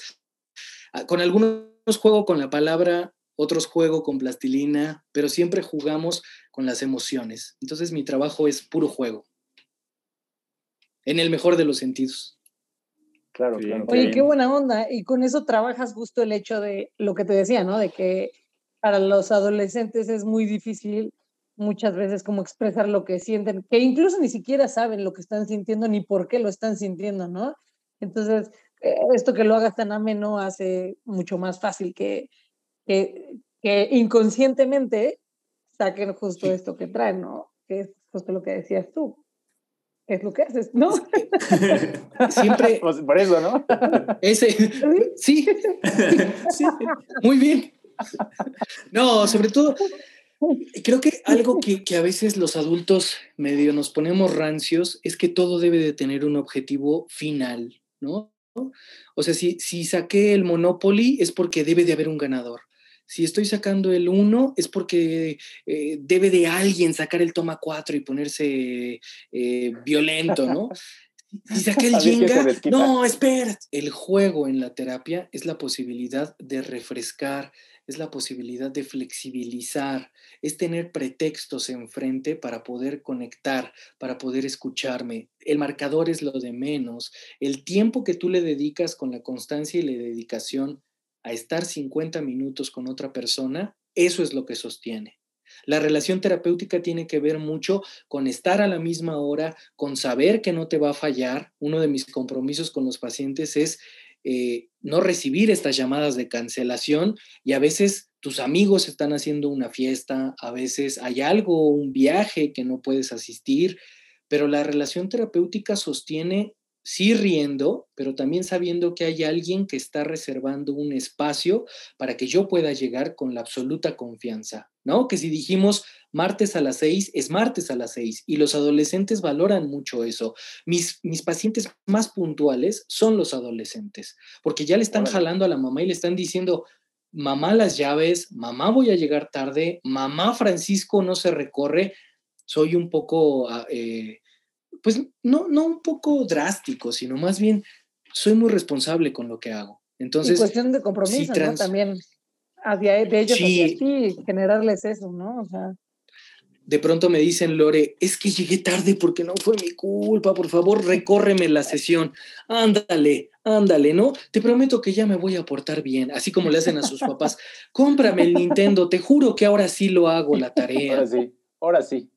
ah, con algunos juego con la palabra, otros juego con plastilina, pero siempre jugamos con las emociones. Entonces mi trabajo es puro juego, en el mejor de los sentidos. Claro, claro. Oye, qué buena onda. Y con eso trabajas justo el hecho de lo que te decía, ¿no? De que para los adolescentes es muy difícil muchas veces como expresar lo que sienten, que incluso ni siquiera saben lo que están sintiendo ni por qué lo están sintiendo, ¿no? Entonces, esto que lo hagas tan ameno hace mucho más fácil que, que, inconscientemente saquen justo esto que traen, ¿no? Que es justo lo que decías tú. Es lo que haces, ¿no? Siempre. Pues, por eso, ¿no? Ese. Sí. sí. Muy bien. No, sobre todo, creo que algo que, que, a veces los adultos medio nos ponemos rancios es que todo debe de tener un objetivo final, ¿no? O sea, si, si saqué el Monopoly es porque debe de haber un ganador. Si estoy sacando el 1 es porque eh, debe de alguien sacar el toma 4 y ponerse eh, violento, ¿no? Si saqué el Jenga, no, espera. El juego en la terapia es la posibilidad de refrescar, es la posibilidad de flexibilizar, es tener pretextos enfrente para poder conectar, para poder escucharme. El marcador es lo de menos. El tiempo que tú le dedicas con la constancia y la dedicación a estar 50 minutos con otra persona, eso es lo que sostiene. La relación terapéutica tiene que ver mucho con estar a la misma hora, con saber que no te va a fallar. Uno de mis compromisos con los pacientes es eh, no recibir estas llamadas de cancelación y a veces tus amigos están haciendo una fiesta, a veces hay algo, un viaje que no puedes asistir, pero la relación terapéutica sostiene sí riendo, pero también sabiendo que hay alguien que está reservando un espacio para que yo pueda llegar con la absoluta confianza, ¿no? Que si dijimos martes a las seis, es martes a las seis, y los adolescentes valoran mucho eso. Mis, mis pacientes más puntuales son los adolescentes, porque ya le están jalando a la mamá y le están diciendo, mamá las llaves, mamá voy a llegar tarde, mamá Francisco no se recorre, soy un poco... Ah, eh, pues no, no un poco drástico, sino más bien soy muy responsable con lo que hago. Entonces, y cuestión de compromiso, ¿no? También hacia de ellos sí, hacia ti, generarles eso, ¿no? O sea. De pronto me dicen, Lore, es que llegué tarde porque no fue mi culpa, por favor, recórreme la sesión. Ándale, ándale, ¿no? Te prometo que ya me voy a portar bien, así como le hacen a sus papás. Cómprame el Nintendo, te juro que ahora sí lo hago la tarea. Ahora sí, ahora sí.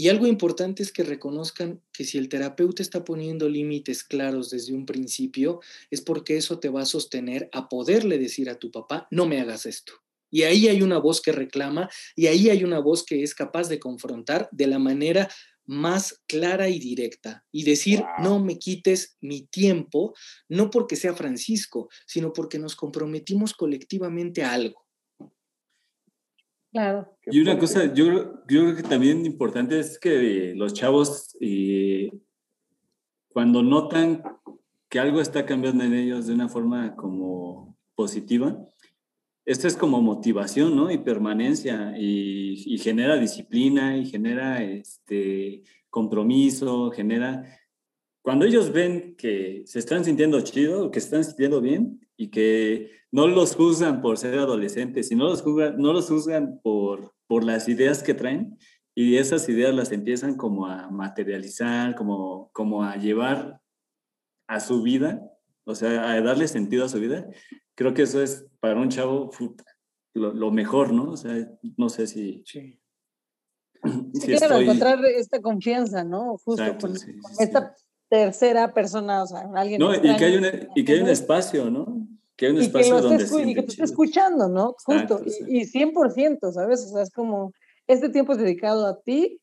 Y algo importante es que reconozcan que si el terapeuta está poniendo límites claros desde un principio, es porque eso te va a sostener a poderle decir a tu papá, no me hagas esto. Y ahí hay una voz que reclama y ahí hay una voz que es capaz de confrontar de la manera más clara y directa y decir, no me quites mi tiempo, no porque sea Francisco, sino porque nos comprometimos colectivamente a algo. Claro. Y una cosa, yo, creo que también importante es que los chavos, eh, cuando notan que algo está cambiando en ellos de una forma como positiva, esto es como motivación, ¿no? Y permanencia, y, genera disciplina, y genera este, compromiso, genera... Cuando ellos ven que se están sintiendo chido, que se están sintiendo bien, y que no los juzgan por ser adolescentes, sino los juzgan, no los juzgan por, por las ideas que traen y esas ideas las empiezan como a materializar, como, como a llevar a su vida, o sea, a darle sentido a su vida. Creo que eso es para un chavo lo, mejor, ¿no? O sea, no sé si... Sí. si encontrar esta confianza, ¿no? Justo con, esta tercera persona, o sea, alguien. No, y que, hay y que hay un espacio, ¿no? Que hay un espacio que donde. y que te esté escuchando, ¿no? Justo. Y, 100%, ¿sabes? O sea, es como, este tiempo es dedicado a ti,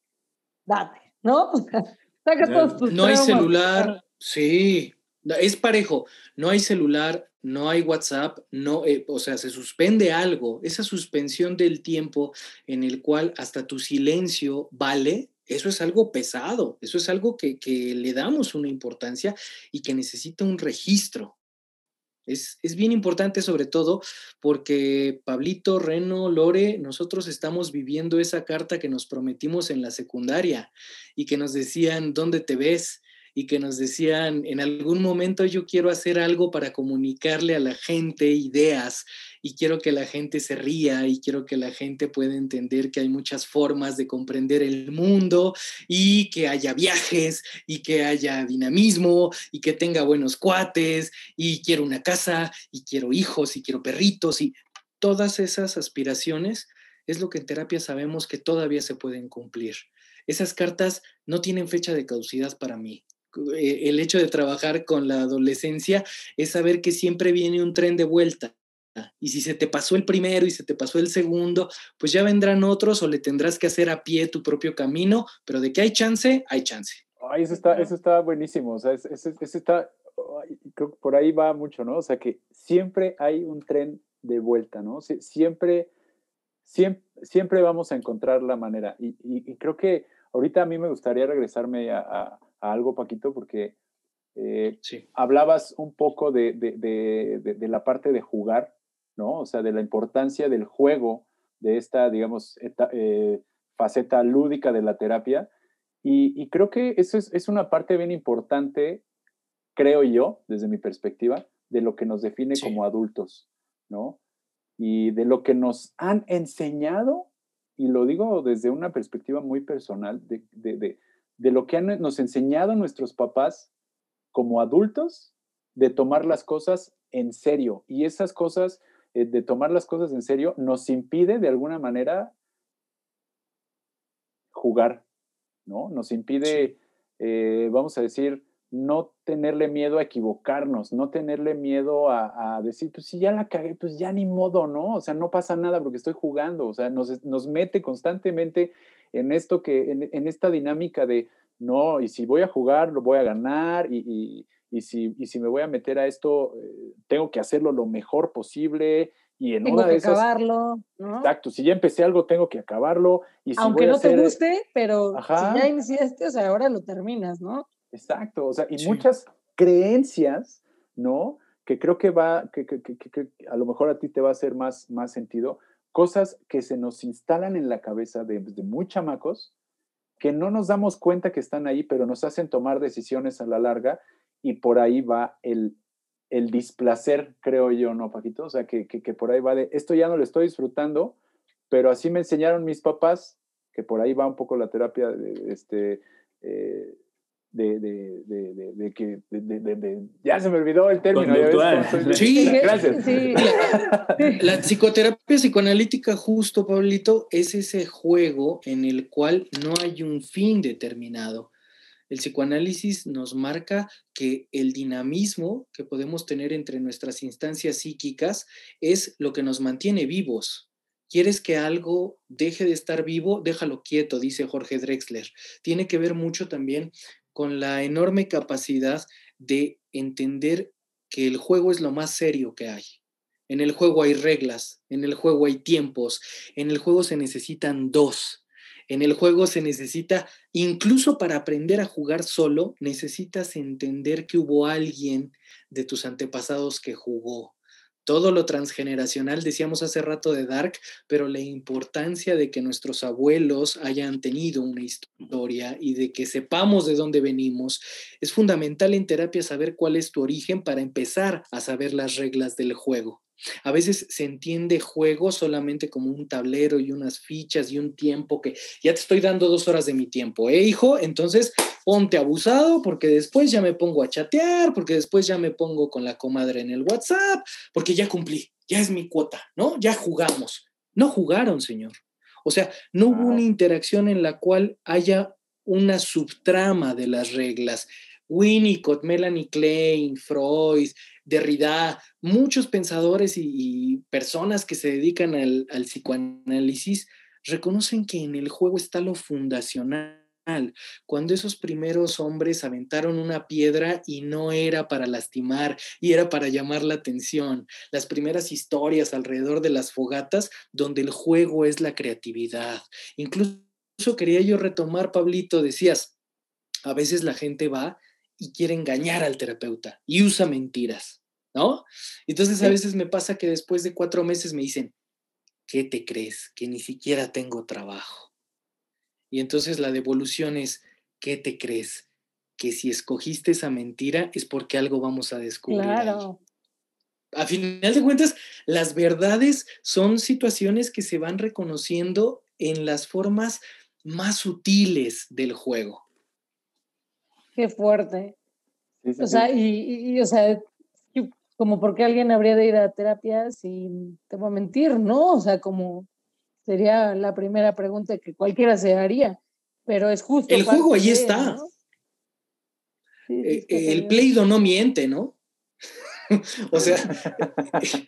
date, ¿no? saca todos tus No hay celular, sí. Es parejo. No hay celular, no hay WhatsApp, no, eh, o sea, se suspende algo. Esa suspensión del tiempo en el cual hasta tu silencio vale, eso es algo pesado, eso es algo que, le damos una importancia y que necesita un registro. Es, es, bien importante sobre todo porque Pablito, Reno, Lore, nosotros estamos viviendo esa carta que nos prometimos en la secundaria y que nos decían, ¿dónde te ves? Y que nos decían, en algún momento yo quiero hacer algo para comunicarle a la gente ideas y quiero que la gente se ría y quiero que la gente pueda entender que hay muchas formas de comprender el mundo y que haya viajes y que haya dinamismo y que tenga buenos cuates y quiero una casa y quiero hijos y quiero perritos y todas esas aspiraciones es lo que en terapia sabemos que todavía se pueden cumplir. Esas cartas no tienen fecha de caducidad para mí. Eh, el hecho de trabajar con la adolescencia es saber que siempre viene un tren de vuelta. Y si se te pasó el primero y se te pasó el segundo, pues ya vendrán otros o le tendrás que hacer a pie tu propio camino, pero de que hay chance, hay chance. Ay, eso está, eso está buenísimo, o sea, eso, está, creo que por ahí va mucho, ¿no? O sea, que siempre hay un tren de vuelta, ¿no? Siempre, siempre, siempre vamos a encontrar la manera. Y, creo que ahorita a mí me gustaría regresarme a a algo, Paquito, porque eh, hablabas un poco de, de, la parte de jugar, ¿no? O sea, de la importancia del juego, de esta, digamos, eh, faceta lúdica de la terapia. Y, creo que eso es, es, una parte bien importante, creo yo, desde mi perspectiva, de lo que nos define como adultos, ¿no? Y de lo que nos han enseñado, y lo digo desde una perspectiva muy personal, de, de lo que han, nos enseñado nuestros papás como adultos de tomar las cosas en serio. Y esas cosas, eh, de tomar las cosas en serio, nos impide de alguna manera jugar, ¿no? Nos impide, eh, vamos a decir, no tenerle miedo a equivocarnos, no tenerle miedo a, decir, pues si ya la cagué, pues ya ni modo, ¿no? O sea, no pasa nada porque estoy jugando, o sea, nos, nos mete constantemente en esto que, en, esta dinámica de, no, y si voy a jugar, lo voy a ganar, y, y, si, y si me voy a meter a esto, eh, tengo que hacerlo lo mejor posible, y en tengo una de que acabarlo, ¿no? Exacto, si ya empecé algo, tengo que acabarlo. Y si Aunque no te guste, pero si ya iniciaste, o sea, ahora lo terminas, ¿no? Exacto, o sea, y muchas creencias, ¿no? Que creo que va, que, que, que, a lo mejor a ti te va a hacer más, más sentido, cosas que se nos instalan en la cabeza de, de muy chamacos, que no nos damos cuenta que están ahí, pero nos hacen tomar decisiones a la larga y por ahí va el, el displacer, creo yo, ¿no, Paquito? O sea, que, que, que, por ahí va de, esto ya no lo estoy disfrutando, pero así me enseñaron mis papás, que por ahí va un poco la terapia, de, este, eh, de, de, de, que ya se me olvidó el término. sí, gracias. La psicoterapia psicoanalítica, justo, Pablito, es ese juego en el cual no hay un fin determinado. El psicoanálisis nos marca que el dinamismo que podemos tener entre nuestras instancias psíquicas es lo que nos mantiene vivos. ¿Quieres que algo deje de estar vivo? Déjalo quieto, dice Jorge Drexler. Tiene que ver mucho también con la enorme capacidad de entender que el juego es lo más serio que hay. En el juego hay reglas, en el juego hay tiempos, en el juego se necesitan dos. En el juego se necesita, incluso para aprender a jugar solo, necesitas entender que hubo alguien de tus antepasados que jugó, todo lo transgeneracional, decíamos hace rato de Dark, pero la importancia de que nuestros abuelos hayan tenido una historia y de que sepamos de dónde venimos, es fundamental en terapia saber cuál es tu origen para empezar a saber las reglas del juego. A veces se entiende juego solamente como un tablero y unas fichas y un tiempo que ya te estoy dando dos horas de mi tiempo, ¿eh, hijo? Entonces ponte abusado porque después ya me pongo a chatear, porque después ya me pongo con la comadre en el WhatsApp, porque ya cumplí, ya es mi cuota, ¿no? Ya jugamos. No jugaron, señor. O sea, no hubo una interacción en la cual haya una subtrama de las reglas. Winnicott, Melanie Klein, Freud, Derrida, muchos pensadores y, personas que se dedican al, al, psicoanálisis reconocen que en el juego está lo fundacional. Cuando esos primeros hombres aventaron una piedra y no era para lastimar, y era para llamar la atención. Las primeras historias alrededor de las fogatas, donde el juego es la creatividad. Incluso quería yo retomar, Pablito, decías, a veces la gente va y quiere engañar al terapeuta y usa mentiras, ¿no? Entonces a veces me pasa que después de cuatro meses me dicen, ¿qué te crees? Que ni siquiera tengo trabajo. Y entonces la devolución es, ¿qué te crees? Que si escogiste esa mentira es porque algo vamos a descubrir. Claro. A final de cuentas, las verdades son situaciones que se van reconociendo en las formas más sutiles del juego. Qué fuerte. o sea, y, o sea, como porque alguien habría de ir a terapia si te voy a mentir, ¿no? O sea, como sería la primera pregunta que cualquiera se haría, pero es justo. El juego ahí está. Eh, el pleido no miente, ¿no? o sea,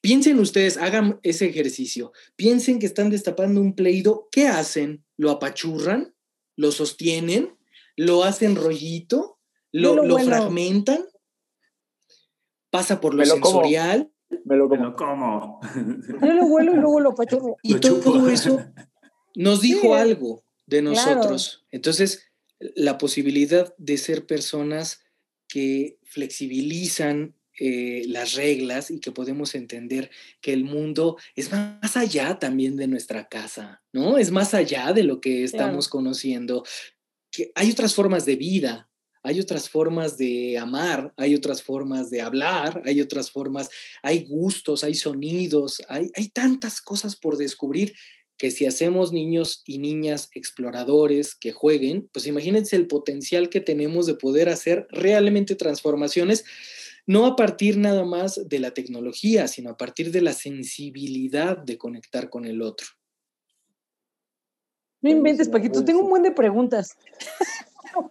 piensen ustedes, hagan ese ejercicio, piensen que están destapando un pleido, ¿qué hacen? ¿Lo apachurran? ¿Lo sostienen? Lo hacen rollito, lo, lo, fragmentan, pasa por lo, sensorial. Me lo como. Yo lo vuelo y luego lo pachorro. Y todo, eso nos dijo algo de nosotros. Entonces, la posibilidad de ser personas que flexibilizan eh, las reglas y que podemos entender que el mundo es más allá también de nuestra casa, ¿no? Es más allá de lo que estamos conociendo, hay otras formas de vida, hay otras formas de amar, hay otras formas de hablar, hay otras formas, hay gustos, hay sonidos, hay, hay tantas cosas por descubrir que si hacemos niños y niñas exploradores que jueguen, pues imagínense el potencial que tenemos de poder hacer realmente transformaciones, no a partir nada más de la tecnología, sino a partir de la sensibilidad de conectar con el otro. No inventes, Paquito, tengo un buen de preguntas.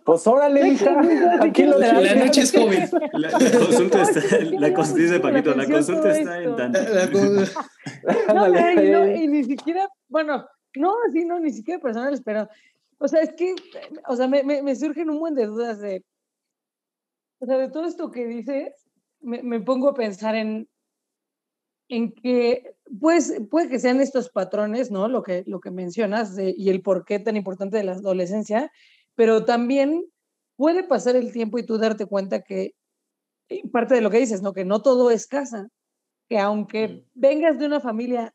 Pues órale, mija. Aquí lo La, la noche es joven. La, la consulta está, la consulta dice Paquito, la consulta está en tanto. No, pero, y, no, y ni siquiera, bueno, no, sí, no, ni siquiera personales, pero, o sea, es que, o sea, me, me, me surgen un buen de dudas de, o sea, de todo esto que dices, me, me pongo a pensar en, en que, pues, puede que sean estos patrones, ¿no? Lo que, lo que mencionas de, y el por qué tan importante de la adolescencia, pero también puede pasar el tiempo y tú darte cuenta que, parte de lo que dices, ¿no? Que no todo es casa, que aunque vengas de una familia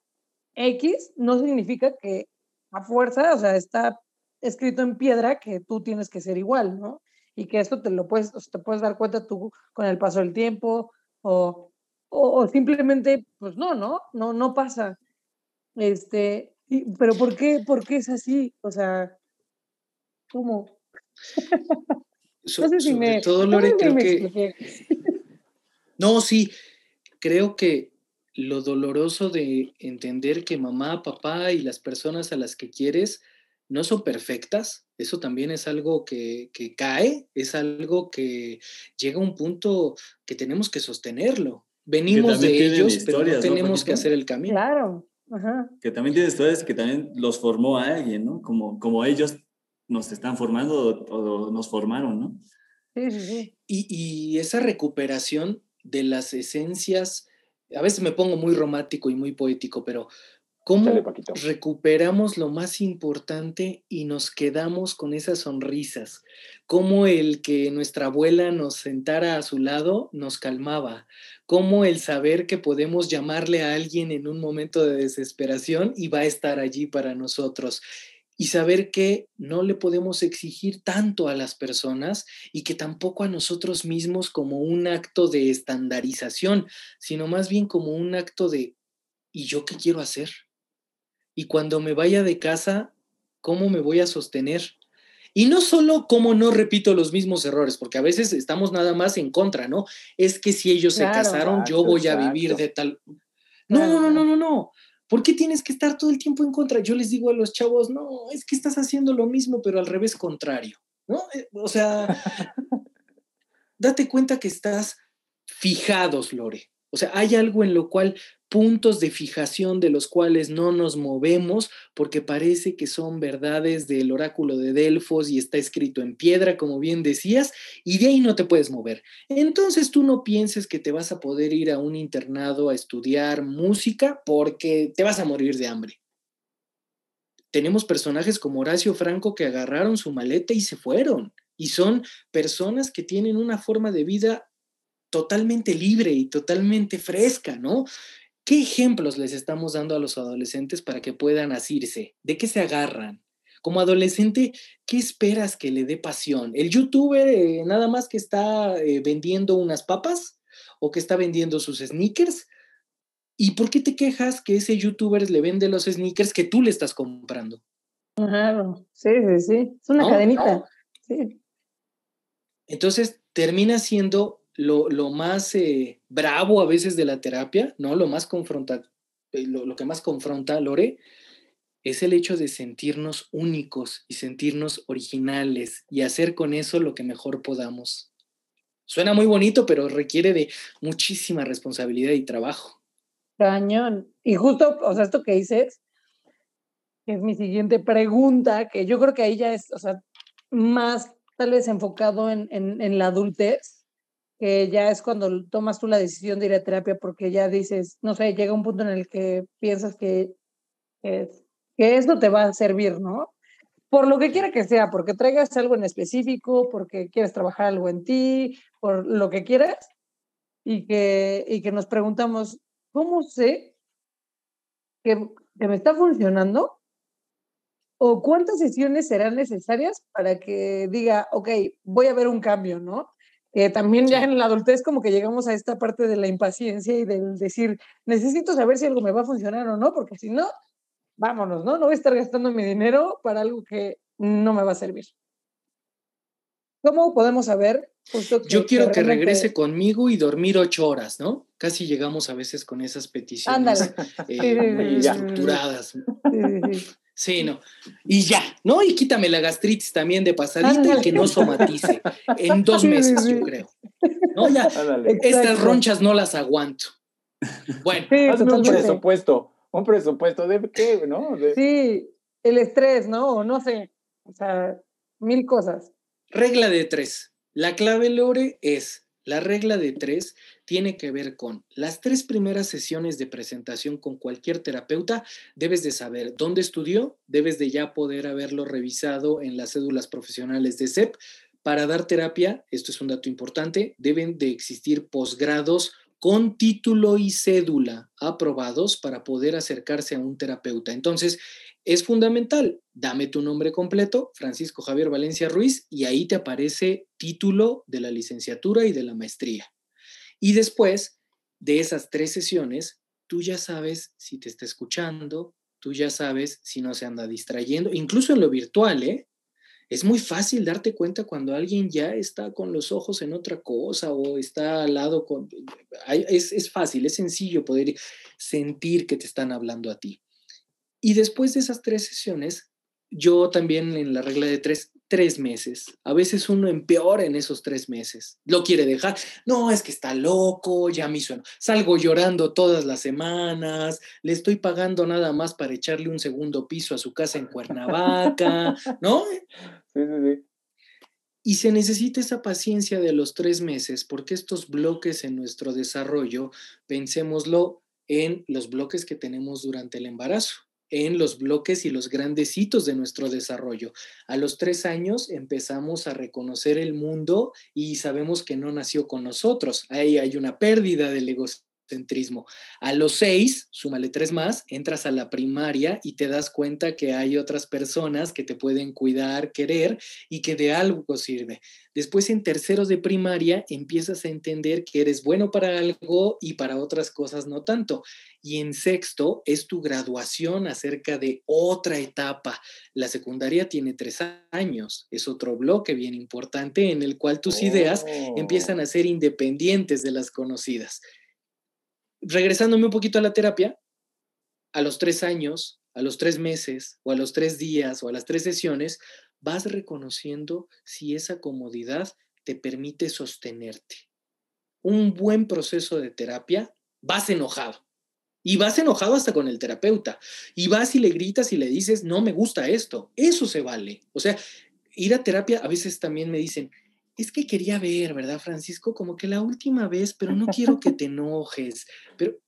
X, no significa que a fuerza, o sea, está escrito en piedra que tú tienes que ser igual, ¿no? Y que esto te lo puedes, o sea, te puedes dar cuenta tú con el paso del tiempo o, o, o simplemente, pues no, ¿no? No, no pasa. Este, y- pero ¿por qué, ¿por qué es así? O sea, ¿cómo? So- No sé si sobre me, todo, no Lore, sé si creo que. No, sí, creo que lo doloroso de entender que mamá, papá y las personas a las que quieres no son perfectas, eso también es algo que, que cae, es algo que llega a un punto que tenemos que sostenerlo. Venimos de ellos, pero no historias, ¿no, tenemos que hacer el camino. Claro, ajá. Que también tiene historias que también los formó a alguien, ¿no? Como, como ellos nos están formando o, o nos formaron, ¿no? Sí, sí, sí. Y, y esa recuperación de las esencias, a veces me pongo muy romántico y muy poético, pero ¿cómo recuperamos lo más importante y nos quedamos con esas sonrisas? Cómo el que nuestra abuela nos sentara a su lado nos calmaba, cómo el saber que podemos llamarle a alguien en un momento de desesperación y va a estar allí para nosotros. Y saber que no le podemos exigir tanto a las personas y que tampoco a nosotros mismos como un acto de estandarización, sino más bien como un acto de ¿y yo qué quiero hacer? Y cuando me vaya de casa, ¿cómo me voy a sostener? Y no solo cómo no repito los mismos errores, porque a veces estamos nada más en contra, ¿no? Es que si ellos Claro. se casaron, yo Exacto, voy a vivir de tal... No, Claro, no, no, no, no. ¿Por qué tienes que estar todo el tiempo en contra? Yo les digo a los chavos, no, es que estás haciendo lo mismo, pero al revés contrario, ¿no? Eh, O sea, date cuenta que estás fijados, Lore. O sea, hay algo en lo cual puntos de fijación de los cuales no nos movemos porque parece que son verdades del oráculo de Delfos y está escrito en piedra, como bien decías, y de ahí no te puedes mover. Entonces tú no pienses que te vas a poder ir a un internado a estudiar música porque te vas a morir de hambre. Tenemos personajes como Horacio Franco que agarraron su maleta y se fueron. Y son personas que tienen una forma de vida totalmente libre y totalmente fresca, ¿no? ¿Qué ejemplos les estamos dando a los adolescentes para que puedan asirse? ¿De qué se agarran? Como adolescente, ¿qué esperas que le dé pasión? ¿El youtuber eh, nada más que está eh, vendiendo unas papas o que está vendiendo sus sneakers? ¿Y por qué te quejas que ese youtuber le vende los sneakers que tú le estás comprando? Claro, sí, sí, sí. Es una No, cadenita. no. Sí. Entonces termina siendo lo, lo más eh, bravo a veces de la terapia, ¿no? Lo más confronta, eh, lo, lo que más confronta, Lore, es el hecho de sentirnos únicos y sentirnos originales y hacer con eso lo que mejor podamos. Suena muy bonito, pero requiere de muchísima responsabilidad y trabajo. Cañón. Y justo, o sea, esto que dices, que es mi siguiente pregunta, que yo creo que ahí ya es, o sea, más tal vez enfocado en, en, en la adultez, que ya es cuando tomas tú la decisión de ir a terapia porque ya dices, no sé, llega un punto en el que piensas que, que, que esto te va a servir, ¿no? Por lo que quiera que sea, porque traigas algo en específico, porque quieres trabajar algo en ti, por lo que quieras, y que, y que nos preguntamos, ¿cómo sé que, que me está funcionando? ¿O cuántas sesiones serán necesarias para que diga, ok, voy a ver un cambio, ¿no? Eh, también ya en la adultez como que llegamos a esta parte de la impaciencia y del decir, necesito saber si algo me va a funcionar o no, porque si no, vámonos, ¿no? No voy a estar gastando mi dinero para algo que no me va a servir. ¿Cómo podemos saber? Justo Yo quiero que, realmente- regrese conmigo y dormir ocho horas, ¿no? Casi llegamos a veces con esas peticiones eh, estructuradas. Sí, sí, sí. Sí, no. Y ya, ¿no? Y quítame la gastritis también de pasadita y que no somatice. En dos meses, yo creo. No, ya. Estas ronchas no las aguanto. Bueno, hazme un presupuesto. Un presupuesto de qué, ¿no? Sí, el estrés, ¿no? O no sé. O sea, mil cosas. Regla de tres. La clave, Lore, es la regla de tres tiene que ver con las tres primeras sesiones de presentación con cualquier terapeuta, debes de saber dónde estudió, debes de ya poder haberlo revisado en las cédulas profesionales de CEP. Para dar terapia, esto es un dato importante, deben de existir posgrados con título y cédula aprobados para poder acercarse a un terapeuta. Entonces, es fundamental, dame tu nombre completo, Francisco Javier Valencia Ruiz, y ahí te aparece título de la licenciatura y de la maestría. Y después de esas tres sesiones, tú ya sabes si te está escuchando, tú ya sabes si no se anda distrayendo, incluso en lo virtual, ¿eh? Es muy fácil darte cuenta cuando alguien ya está con los ojos en otra cosa o está al lado con... Es, es fácil, es sencillo poder sentir que te están hablando a ti. Y después de esas tres sesiones, yo también en la regla de tres tres meses. A veces uno empeora en esos tres meses. Lo quiere dejar. No, es que está loco, ya me hizo. Salgo llorando todas las semanas, le estoy pagando nada más para echarle un segundo piso a su casa en Cuernavaca, ¿no? Sí, sí, sí. Y se necesita esa paciencia de los tres meses, porque estos bloques en nuestro desarrollo, pensémoslo en los bloques que tenemos durante el embarazo en los bloques y los grandes hitos de nuestro desarrollo. A los tres años empezamos a reconocer el mundo y sabemos que no nació con nosotros. Ahí hay una pérdida del egocentrismo a los seis, súmale tres más, entras a la primaria y te das cuenta que hay otras personas que te pueden cuidar, querer y que de algo sirve. Después en terceros de primaria empiezas a entender que eres bueno para algo y para otras cosas no tanto. Y en sexto es tu graduación acerca de otra etapa. La secundaria tiene tres años, es otro bloque bien importante en el cual tus ideas empiezan oh. a ser independientes de las conocidas regresándome un poquito a la terapia, a los tres años, a los tres meses, o a los tres días, o a las tres sesiones, vas reconociendo si esa comodidad te permite sostenerte. Un buen proceso de terapia, vas enojado. Y vas enojado hasta con el terapeuta. Y vas y le gritas y le dices, no me gusta esto. Eso se vale. O sea, ir a terapia, a veces también me dicen, es que quería ver, ¿verdad, Francisco? Como que la última vez, pero no quiero que te enojes. Pero,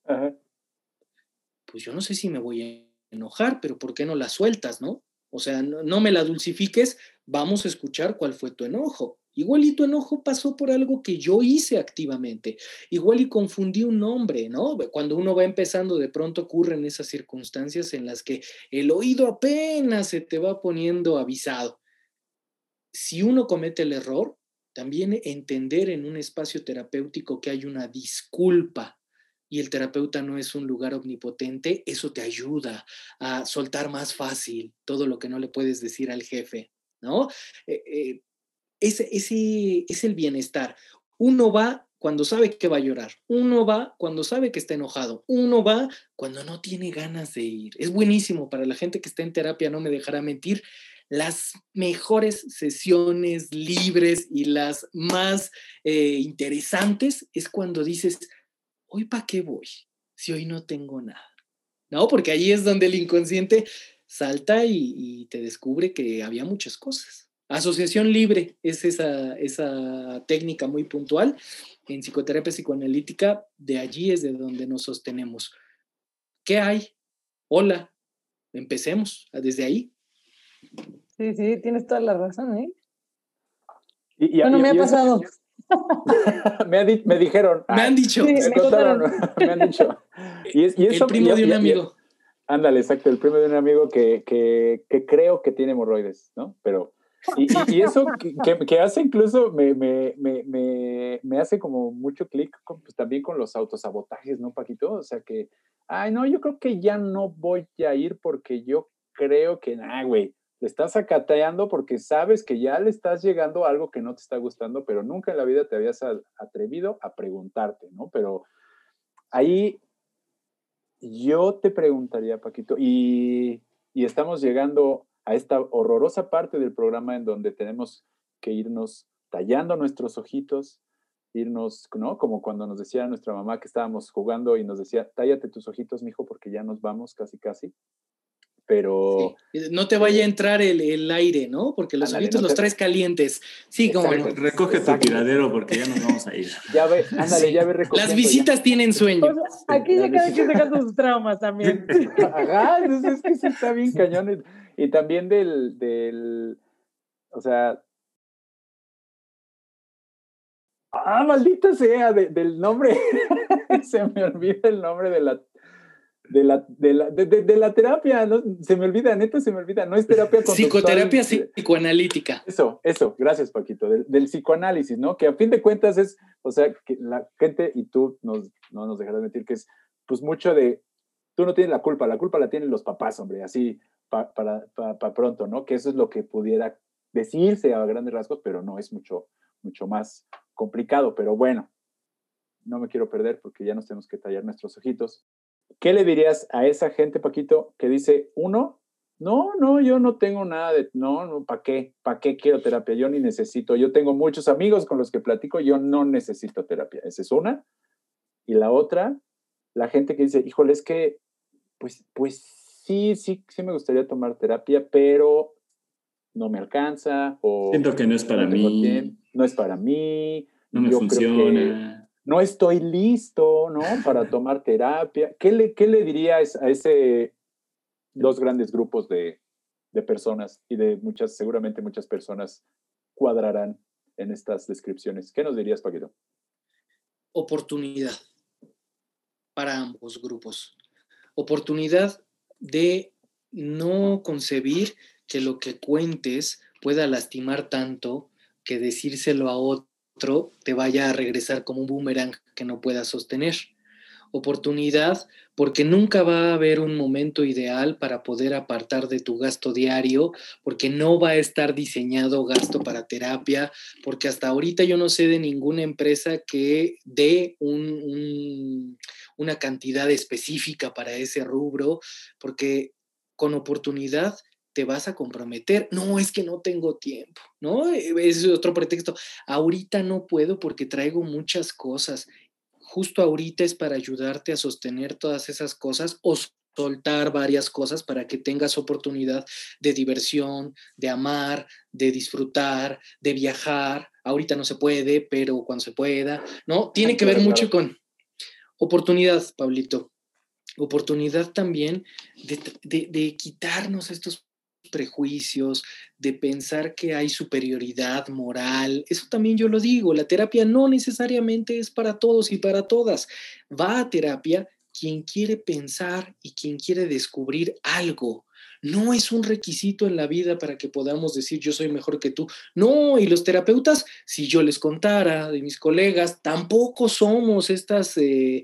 pues yo no sé si me voy a enojar, pero ¿por qué no la sueltas, no? O sea, no, me la dulcifiques, vamos a escuchar cuál fue tu enojo. Igual y tu enojo pasó por algo que yo hice activamente. Igual y confundí un nombre, ¿no? Cuando uno va empezando, de pronto ocurren esas circunstancias en las que el oído apenas se te va poniendo avisado. Si uno comete el error, también entender en un espacio terapéutico que hay una disculpa y el terapeuta no es un lugar omnipotente, eso te ayuda a soltar más fácil todo lo que no le puedes decir al jefe, ¿no? Eh, eh, ese, ese es el bienestar. Uno va cuando sabe que va a llorar, uno va cuando sabe que está enojado, uno va cuando no tiene ganas de ir. Es buenísimo para la gente que está en terapia, no me dejará mentir las mejores sesiones libres y las más eh, interesantes es cuando dices, hoy para qué voy si hoy no tengo nada. No, porque ahí es donde el inconsciente salta y, te descubre que había muchas cosas. Asociación libre es esa, esa técnica muy puntual. En psicoterapia psicoanalítica, de allí es de donde nos sostenemos. ¿Qué hay? Hola, empecemos desde ahí. Sí, sí, tienes toda la razón, ¿eh? Y, bueno, me ha pasado. me, me, dijeron. Me han dicho. me, contaron, me han dicho. Y, y eso, el primo de un amigo. ándale, exacto, el primo de un amigo que, que, que creo que tiene hemorroides, ¿no? Pero, y, y, eso que, que, hace incluso, me, me, me, me hace como mucho clic pues, también con los autosabotajes, ¿no, Paquito? O sea que, ay, no, yo creo que ya no voy a ir porque yo creo que, ah, güey, le estás acateando porque sabes que ya le estás llegando algo que no te está gustando, pero nunca en la vida te habías atrevido a preguntarte, ¿no? Pero ahí yo te preguntaría, Paquito, y y estamos llegando a esta horrorosa parte del programa en donde tenemos que irnos tallando nuestros ojitos, irnos, ¿no? Como cuando nos decía nuestra mamá que estábamos jugando y nos decía, tállate tus ojitos, mijo, porque ya nos vamos casi, casi. Pero... No te vaya a entrar el, aire, ¿no? Porque los ojitos los traes calientes. Sí, como... Recoge tu tiradero porque ya nos vamos a ir. Ya ve, ándale, ya ve recogiendo. Las visitas tienen sueño. aquí ya cada quien deja sus traumas también. Ajá, entonces es que sí está bien cañón. Y también del, del, o sea, Ah, maldita sea, del nombre. se me olvida el nombre de la de la, de la, de, la terapia, ¿no? se me olvida, neta se me olvida, no es terapia Psicoterapia psicoanalítica. Eso, eso, gracias Paquito, del, psicoanálisis, ¿no? Que a fin de cuentas es, o sea, que la gente, y tú nos, no nos dejarás mentir, que es pues mucho de, tú no tienes la culpa, la culpa la tienen los papás, hombre, así para, para pronto, ¿no? Que eso es lo que pudiera decirse a grandes rasgos, pero no es mucho, mucho más complicado, pero bueno, no me quiero perder porque ya nos tenemos que tallar nuestros ojitos. ¿Qué le dirías a esa gente, Paquito, que dice, uno, no, no, yo no tengo nada de, no, no, ¿para qué? ¿Para qué quiero terapia? Yo ni necesito, yo tengo muchos amigos con los que platico, yo no necesito terapia. Esa es una. Y la otra, la gente que dice, híjole, es que, pues, pues sí, sí, sí me gustaría tomar terapia, pero no me alcanza o... Siento que no es para mí. no es para mí. No me funciona. No estoy listo, ¿no? Para tomar terapia. ¿Qué le, qué le dirías a ese dos grandes grupos de, de personas y de muchas, seguramente muchas personas cuadrarán en estas descripciones? ¿Qué nos dirías, Paquito? Oportunidad para ambos grupos. Oportunidad de no concebir que lo que cuentes pueda lastimar tanto que decírselo a otro te vaya a regresar como un boomerang que no puedas sostener. Oportunidad porque nunca va a haber un momento ideal para poder apartar de tu gasto diario, porque no va a estar diseñado gasto para terapia, porque hasta ahorita yo no sé de ninguna empresa que dé una cantidad específica para ese rubro, porque con oportunidad te vas a comprometer. No, es que no tengo tiempo, ¿no? Eh, es otro pretexto. Ahorita no puedo porque traigo muchas cosas. Justo ahorita es para ayudarte a sostener todas esas cosas o soltar varias cosas para que tengas oportunidad de diversión, de amar, de disfrutar, de viajar. Ahorita no se puede, pero cuando se pueda, ¿no? Tiene que ver mucho con oportunidad, Pablito. Oportunidad también de, de, de quitarnos estos prejuicios, de pensar que hay superioridad moral. Eso también yo lo digo, la terapia no necesariamente es para todos y para todas. Va a terapia quien quiere pensar y quien quiere descubrir algo. No es un requisito en la vida para que podamos decir yo soy mejor que tú. No, y los terapeutas, si yo les contara de mis colegas, tampoco somos estas eh,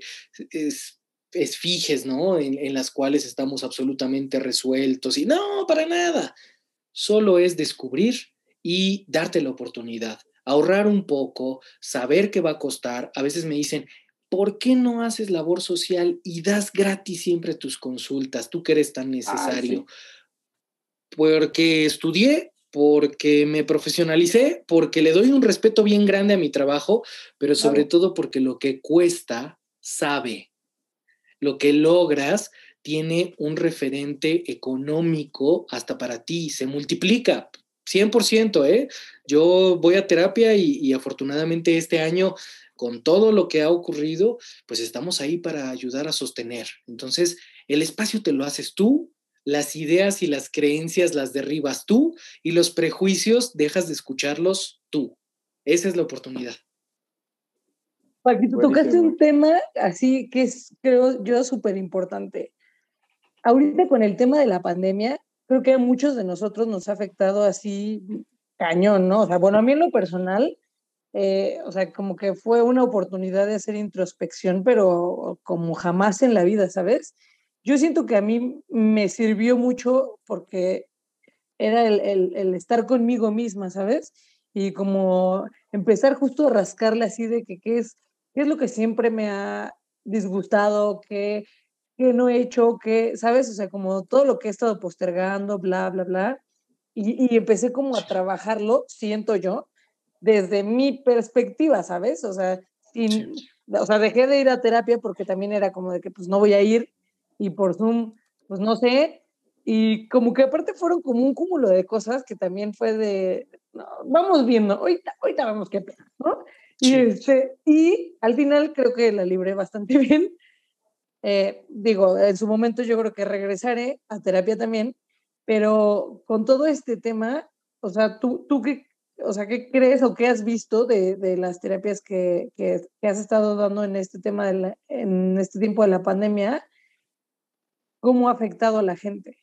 esfiges, ¿no? En, las cuales estamos absolutamente resueltos y no, para nada. Solo es descubrir y darte la oportunidad, ahorrar un poco, saber qué va a costar. A veces me dicen, ¿por qué no haces labor social y das gratis siempre tus consultas? Tú que eres tan ah, necesario. Porque estudié, porque me profesionalicé, porque le doy un respeto bien grande a mi trabajo, pero sobre todo porque lo que cuesta sabe lo que logras tiene un referente económico hasta para ti, se multiplica 100%, ¿eh? Yo voy a terapia y, afortunadamente este año, con todo lo que ha ocurrido, pues estamos ahí para ayudar a sostener. Entonces, el espacio te lo haces tú, las ideas y las creencias las derribas tú y los prejuicios dejas de escucharlos tú. Esa es la oportunidad. Paquito, tocaste un tema así que es, creo yo, súper importante. Ahorita con el tema de la pandemia, creo que a muchos de nosotros nos ha afectado así cañón, ¿no? O sea, bueno, a mí en lo personal, eh, o sea, como que fue una oportunidad de hacer introspección, pero como jamás en la vida, ¿sabes? Yo siento que a mí me sirvió mucho porque era el, el, el estar conmigo misma, ¿sabes? Y como empezar justo a rascarle así de que qué es ¿Qué es lo que siempre me ha disgustado? ¿Qué, qué no he hecho, qué, ¿sabes? O sea, como todo lo que he estado postergando, bla, bla, bla. Y, y empecé como a trabajarlo, siento yo, desde mi perspectiva, ¿sabes? O sea, sin, o sea, dejé de ir a terapia porque también era como de que pues no voy a ir y por Zoom, pues no sé. Y como que aparte fueron como un cúmulo de cosas que también fue de, vamos viendo, ahorita, ahorita vemos qué pasa, ¿no? Y, este, y al final creo que la libré bastante bien eh, digo, en su momento yo creo que regresaré a terapia también, pero con todo este tema, o sea, ¿tú, tú qué, o sea, qué crees o qué has visto de, de las terapias que, que, has estado dando en este tema, de en este tiempo de la pandemia? ¿Cómo ha afectado a la gente?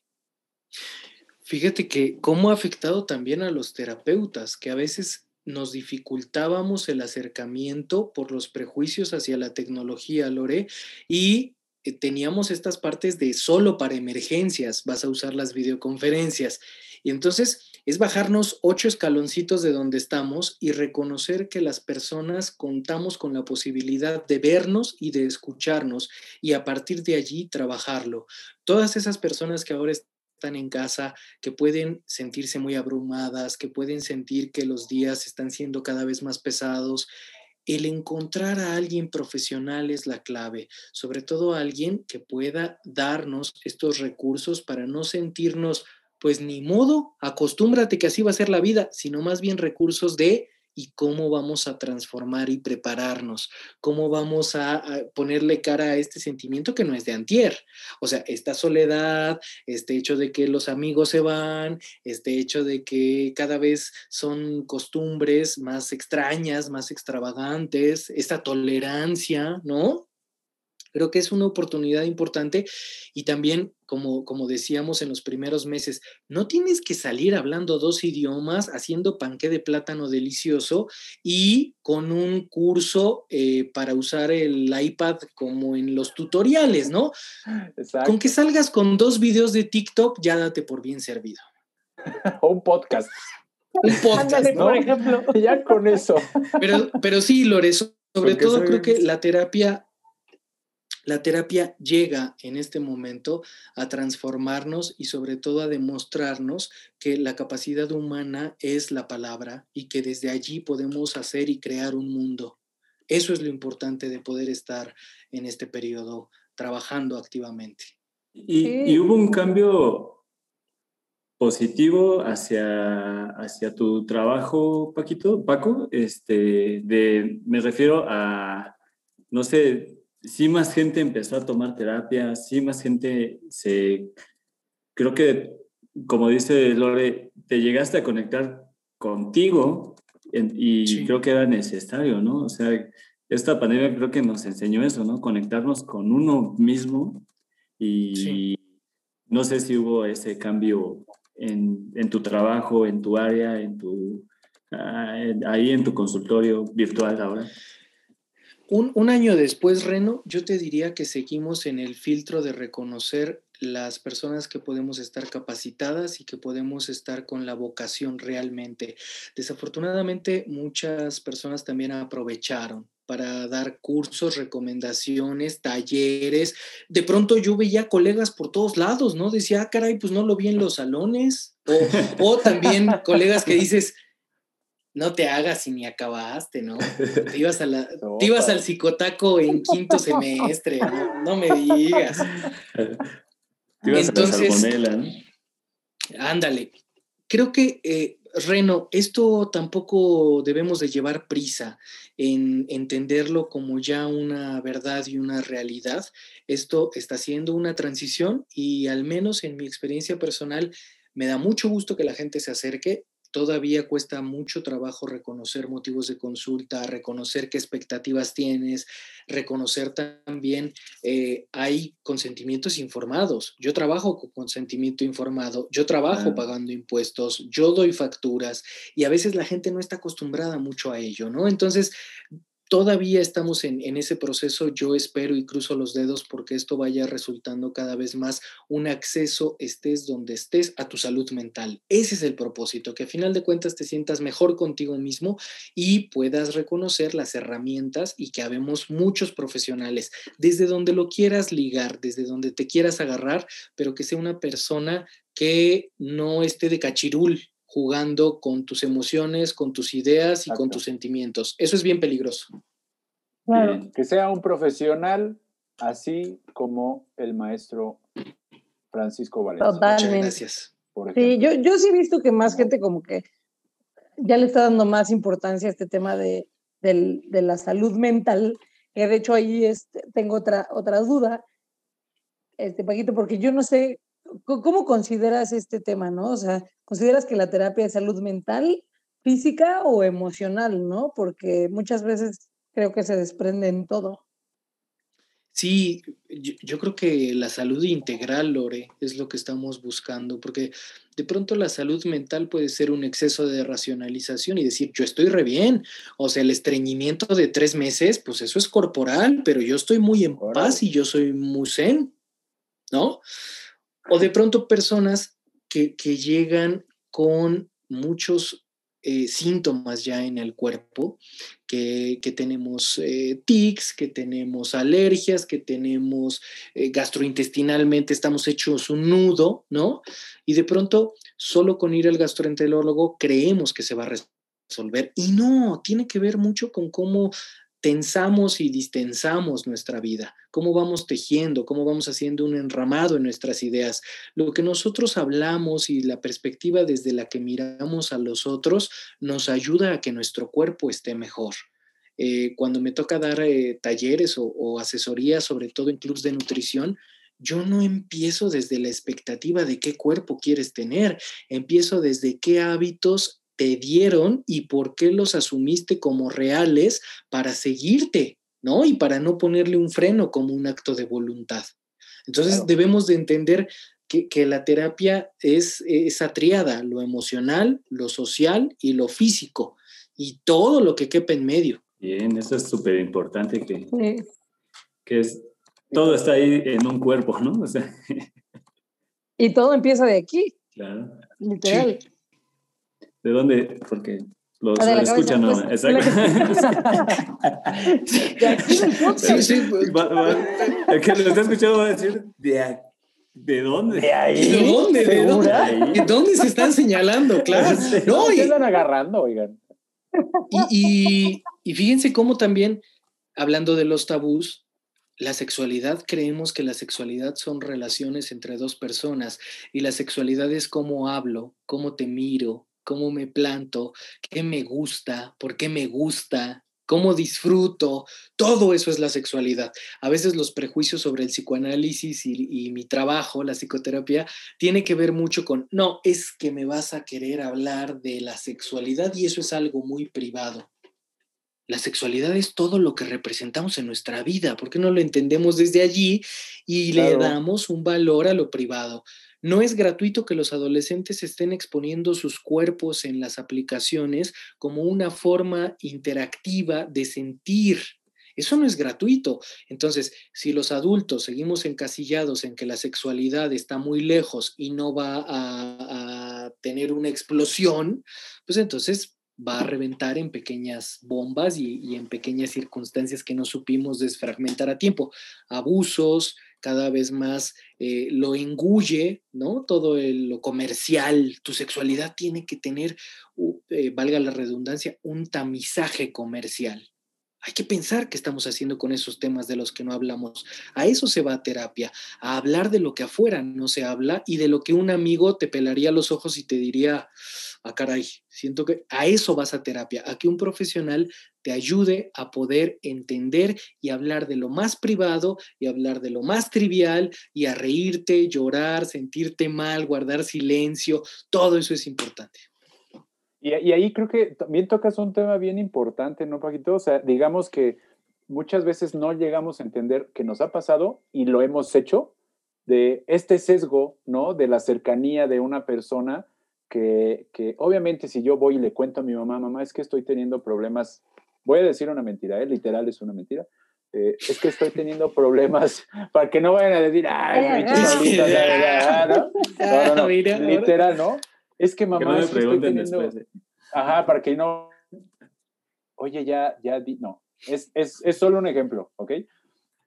Fíjate que cómo ha afectado también a los terapeutas, que a veces nos dificultábamos el acercamiento por los prejuicios hacia la tecnología, Lore, y eh, teníamos estas partes de solo para emergencias, vas a usar las videoconferencias. Y entonces es bajarnos ocho escaloncitos de donde estamos y reconocer que las personas contamos con la posibilidad de vernos y de escucharnos y a partir de allí trabajarlo. Todas esas personas que ahora están en casa, que pueden sentirse muy abrumadas, que pueden sentir que los días están siendo cada vez más pesados, el encontrar a alguien profesional es la clave, sobre todo a alguien que pueda darnos estos recursos para no sentirnos, pues ni modo, acostúmbrate que así va a ser la vida, sino más bien recursos de y cómo vamos a transformar y prepararnos, cómo vamos a, ponerle cara a este sentimiento que no es de antier. O sea, esta soledad, este hecho de que los amigos se van, este hecho de que cada vez son costumbres más extrañas, más extravagantes, esta tolerancia, ¿no? Creo que es una oportunidad importante y también, como, como decíamos en los primeros meses, no tienes que salir hablando dos idiomas, haciendo panqué de plátano delicioso y con un curso eh, para usar el iPad como en los tutoriales, ¿no? Con que salgas con dos videos de TikTok, ya date por bien servido. o un podcast. Un podcast, por ejemplo. ya con eso. Pero, pero sí, Lorenzo, sobre todo creo que la terapia la terapia llega en este momento a transformarnos y sobre todo a demostrarnos que la capacidad humana es la palabra y que desde allí podemos hacer y crear un mundo. Eso es lo importante de poder estar en este periodo trabajando activamente. Y, hubo un cambio positivo hacia, hacia tu trabajo, Paquito, Paco, este, de, me refiero a, no sé, sí más gente empezó a tomar terapia, sí más gente se, creo que, como dice Lore, te llegaste a conectar contigo y creo que era necesario, ¿no? O sea, esta pandemia creo que nos enseñó eso, ¿no? Conectarnos con uno mismo y no sé si hubo ese cambio en, en, tu trabajo, en tu área, en tu, ah, ahí en tu consultorio virtual ahora. Un, año después, Reno, yo te diría que seguimos en el filtro de reconocer las personas que podemos estar capacitadas y que podemos estar con la vocación realmente. Desafortunadamente, muchas personas también aprovecharon para dar cursos, recomendaciones, talleres. De pronto yo veía colegas por todos lados, ¿no? Decía, ah, caray, pues no lo vi en los salones. O, o también colegas que dices, no te hagas si ni acabaste, ¿no? Te ibas, a la, ibas al psicotaco en quinto semestre, no, me digas. Entonces, ándale. Creo que, eh, Reno, esto tampoco debemos de llevar prisa en entenderlo como ya una verdad y una realidad. Esto está siendo una transición y al menos en mi experiencia personal me da mucho gusto que la gente se acerque todavía cuesta mucho trabajo reconocer motivos de consulta, reconocer qué expectativas tienes, reconocer también eh, hay consentimientos informados. Yo trabajo con consentimiento informado, yo trabajo pagando impuestos, yo doy facturas y a veces la gente no está acostumbrada mucho a ello, ¿no? Entonces, todavía estamos en, ese proceso. Yo espero y cruzo los dedos porque esto vaya resultando cada vez más un acceso, estés donde estés, a tu salud mental. Ese es el propósito, que a final de cuentas te sientas mejor contigo mismo y puedas reconocer las herramientas y que habemos muchos profesionales, desde donde lo quieras ligar, desde donde te quieras agarrar, pero que sea una persona que no esté de cachirul, jugando con tus emociones, con tus ideas y con tus sentimientos. Eso es bien peligroso. Que sea un profesional así como el maestro Francisco Valencia. Totalmente. gracias. Sí, yo, yo sí he visto que más gente como que ya le está dando más importancia a este tema de, la salud mental, que de hecho ahí este, tengo otra, otra duda, este Paquito, porque yo no sé ¿Cómo consideras este tema, no? O sea, ¿consideras que la terapia es salud mental, física o emocional, no? Porque muchas veces creo que se desprende en todo. Sí, yo, creo que la salud integral, Lore, es lo que estamos buscando, porque de pronto la salud mental puede ser un exceso de racionalización y decir, yo estoy re bien, o sea, el estreñimiento de tres meses, pues eso es corporal, pero yo estoy muy en paz y yo soy muy zen, ¿no? O de pronto personas que, llegan con muchos eh, síntomas ya en el cuerpo, que, tenemos eh, tics, que tenemos alergias, que tenemos eh, gastrointestinalmente, estamos hechos un nudo, ¿no? Y de pronto, solo con ir al gastroenterólogo creemos que se va a resolver. Y no, tiene que ver mucho con cómo tensamos y distensamos nuestra vida, cómo vamos tejiendo, cómo vamos haciendo un enramado en nuestras ideas. Lo que nosotros hablamos y la perspectiva desde la que miramos a los otros nos ayuda a que nuestro cuerpo esté mejor. Eh, cuando me toca dar eh, talleres o, o asesorías, sobre todo en clubs de nutrición, yo no empiezo desde la expectativa de qué cuerpo quieres tener, empiezo desde qué hábitos te dieron y por qué los asumiste como reales para seguirte, ¿no? Y para no ponerle un freno como un acto de voluntad. Entonces debemos de entender que, la terapia es esa triada, lo emocional, lo social y lo físico, y todo lo que quepa en medio. Bien, eso es súper importante que, que es, todo está ahí en un cuerpo, ¿no? y todo empieza de aquí. Claro. Literal. ¿De dónde? Porque los ah, escuchan, no. Pues, Exacto. de aquí Sí, sí. Pues, el que lo está escuchando va a decir, ¿de, ¿de dónde? ¿De ahí? ¿De dónde? ¿De dónde? ¿De dónde se están señalando? Claro. No, y, están agarrando, oigan. Y, y, fíjense cómo también, hablando de los tabús, la sexualidad, creemos que la sexualidad son relaciones entre dos personas y la sexualidad es cómo hablo, cómo te miro, cómo me planto, qué me gusta, por qué me gusta, cómo disfruto, todo eso es la sexualidad. A veces los prejuicios sobre el psicoanálisis y, mi trabajo, la psicoterapia, tiene que ver mucho con, no, es que me vas a querer hablar de la sexualidad y eso es algo muy privado. La sexualidad es todo lo que representamos en nuestra vida, ¿por qué no lo entendemos desde allí y le damos un valor a lo privado? No es gratuito que los adolescentes estén exponiendo sus cuerpos en las aplicaciones como una forma interactiva de sentir. Eso no es gratuito. Entonces, si los adultos seguimos encasillados en que la sexualidad está muy lejos y no va a, tener una explosión, pues entonces va a reventar en pequeñas bombas y, en pequeñas circunstancias que no supimos desfragmentar a tiempo. Abusos, cada vez más eh, lo engulle, ¿no? Todo lo comercial, tu sexualidad tiene que tener, eh, valga la redundancia, un tamizaje comercial. Hay que pensar qué estamos haciendo con esos temas de los que no hablamos. A eso se va a terapia, a hablar de lo que afuera no se habla y de lo que un amigo te pelaría los ojos y te diría, ah, caray, siento que a eso vas a terapia, a que un profesional te ayude a poder entender y hablar de lo más privado y hablar de lo más trivial y a reírte, llorar, sentirte mal, guardar silencio, todo eso es importante. Y, ahí creo que también tocas un tema bien importante, ¿no, Paquito? O sea, digamos que muchas veces no llegamos a entender que nos ha pasado y lo hemos hecho, de este sesgo, ¿no? De la cercanía de una persona que, que, obviamente si yo voy y le cuento a mi mamá, mamá, es que estoy teniendo problemas voy a decir una mentira, ¿eh? literal es una mentira. Eh, es que estoy teniendo problemas para que no vayan a decir, ay, ¿no? No, no, literal, ¿no? Es que mamá, es que estoy teniendo... ¿eh? Ajá, para que no... Oye, ya, ya, di... no, es, es, es solo un ejemplo, ¿ok?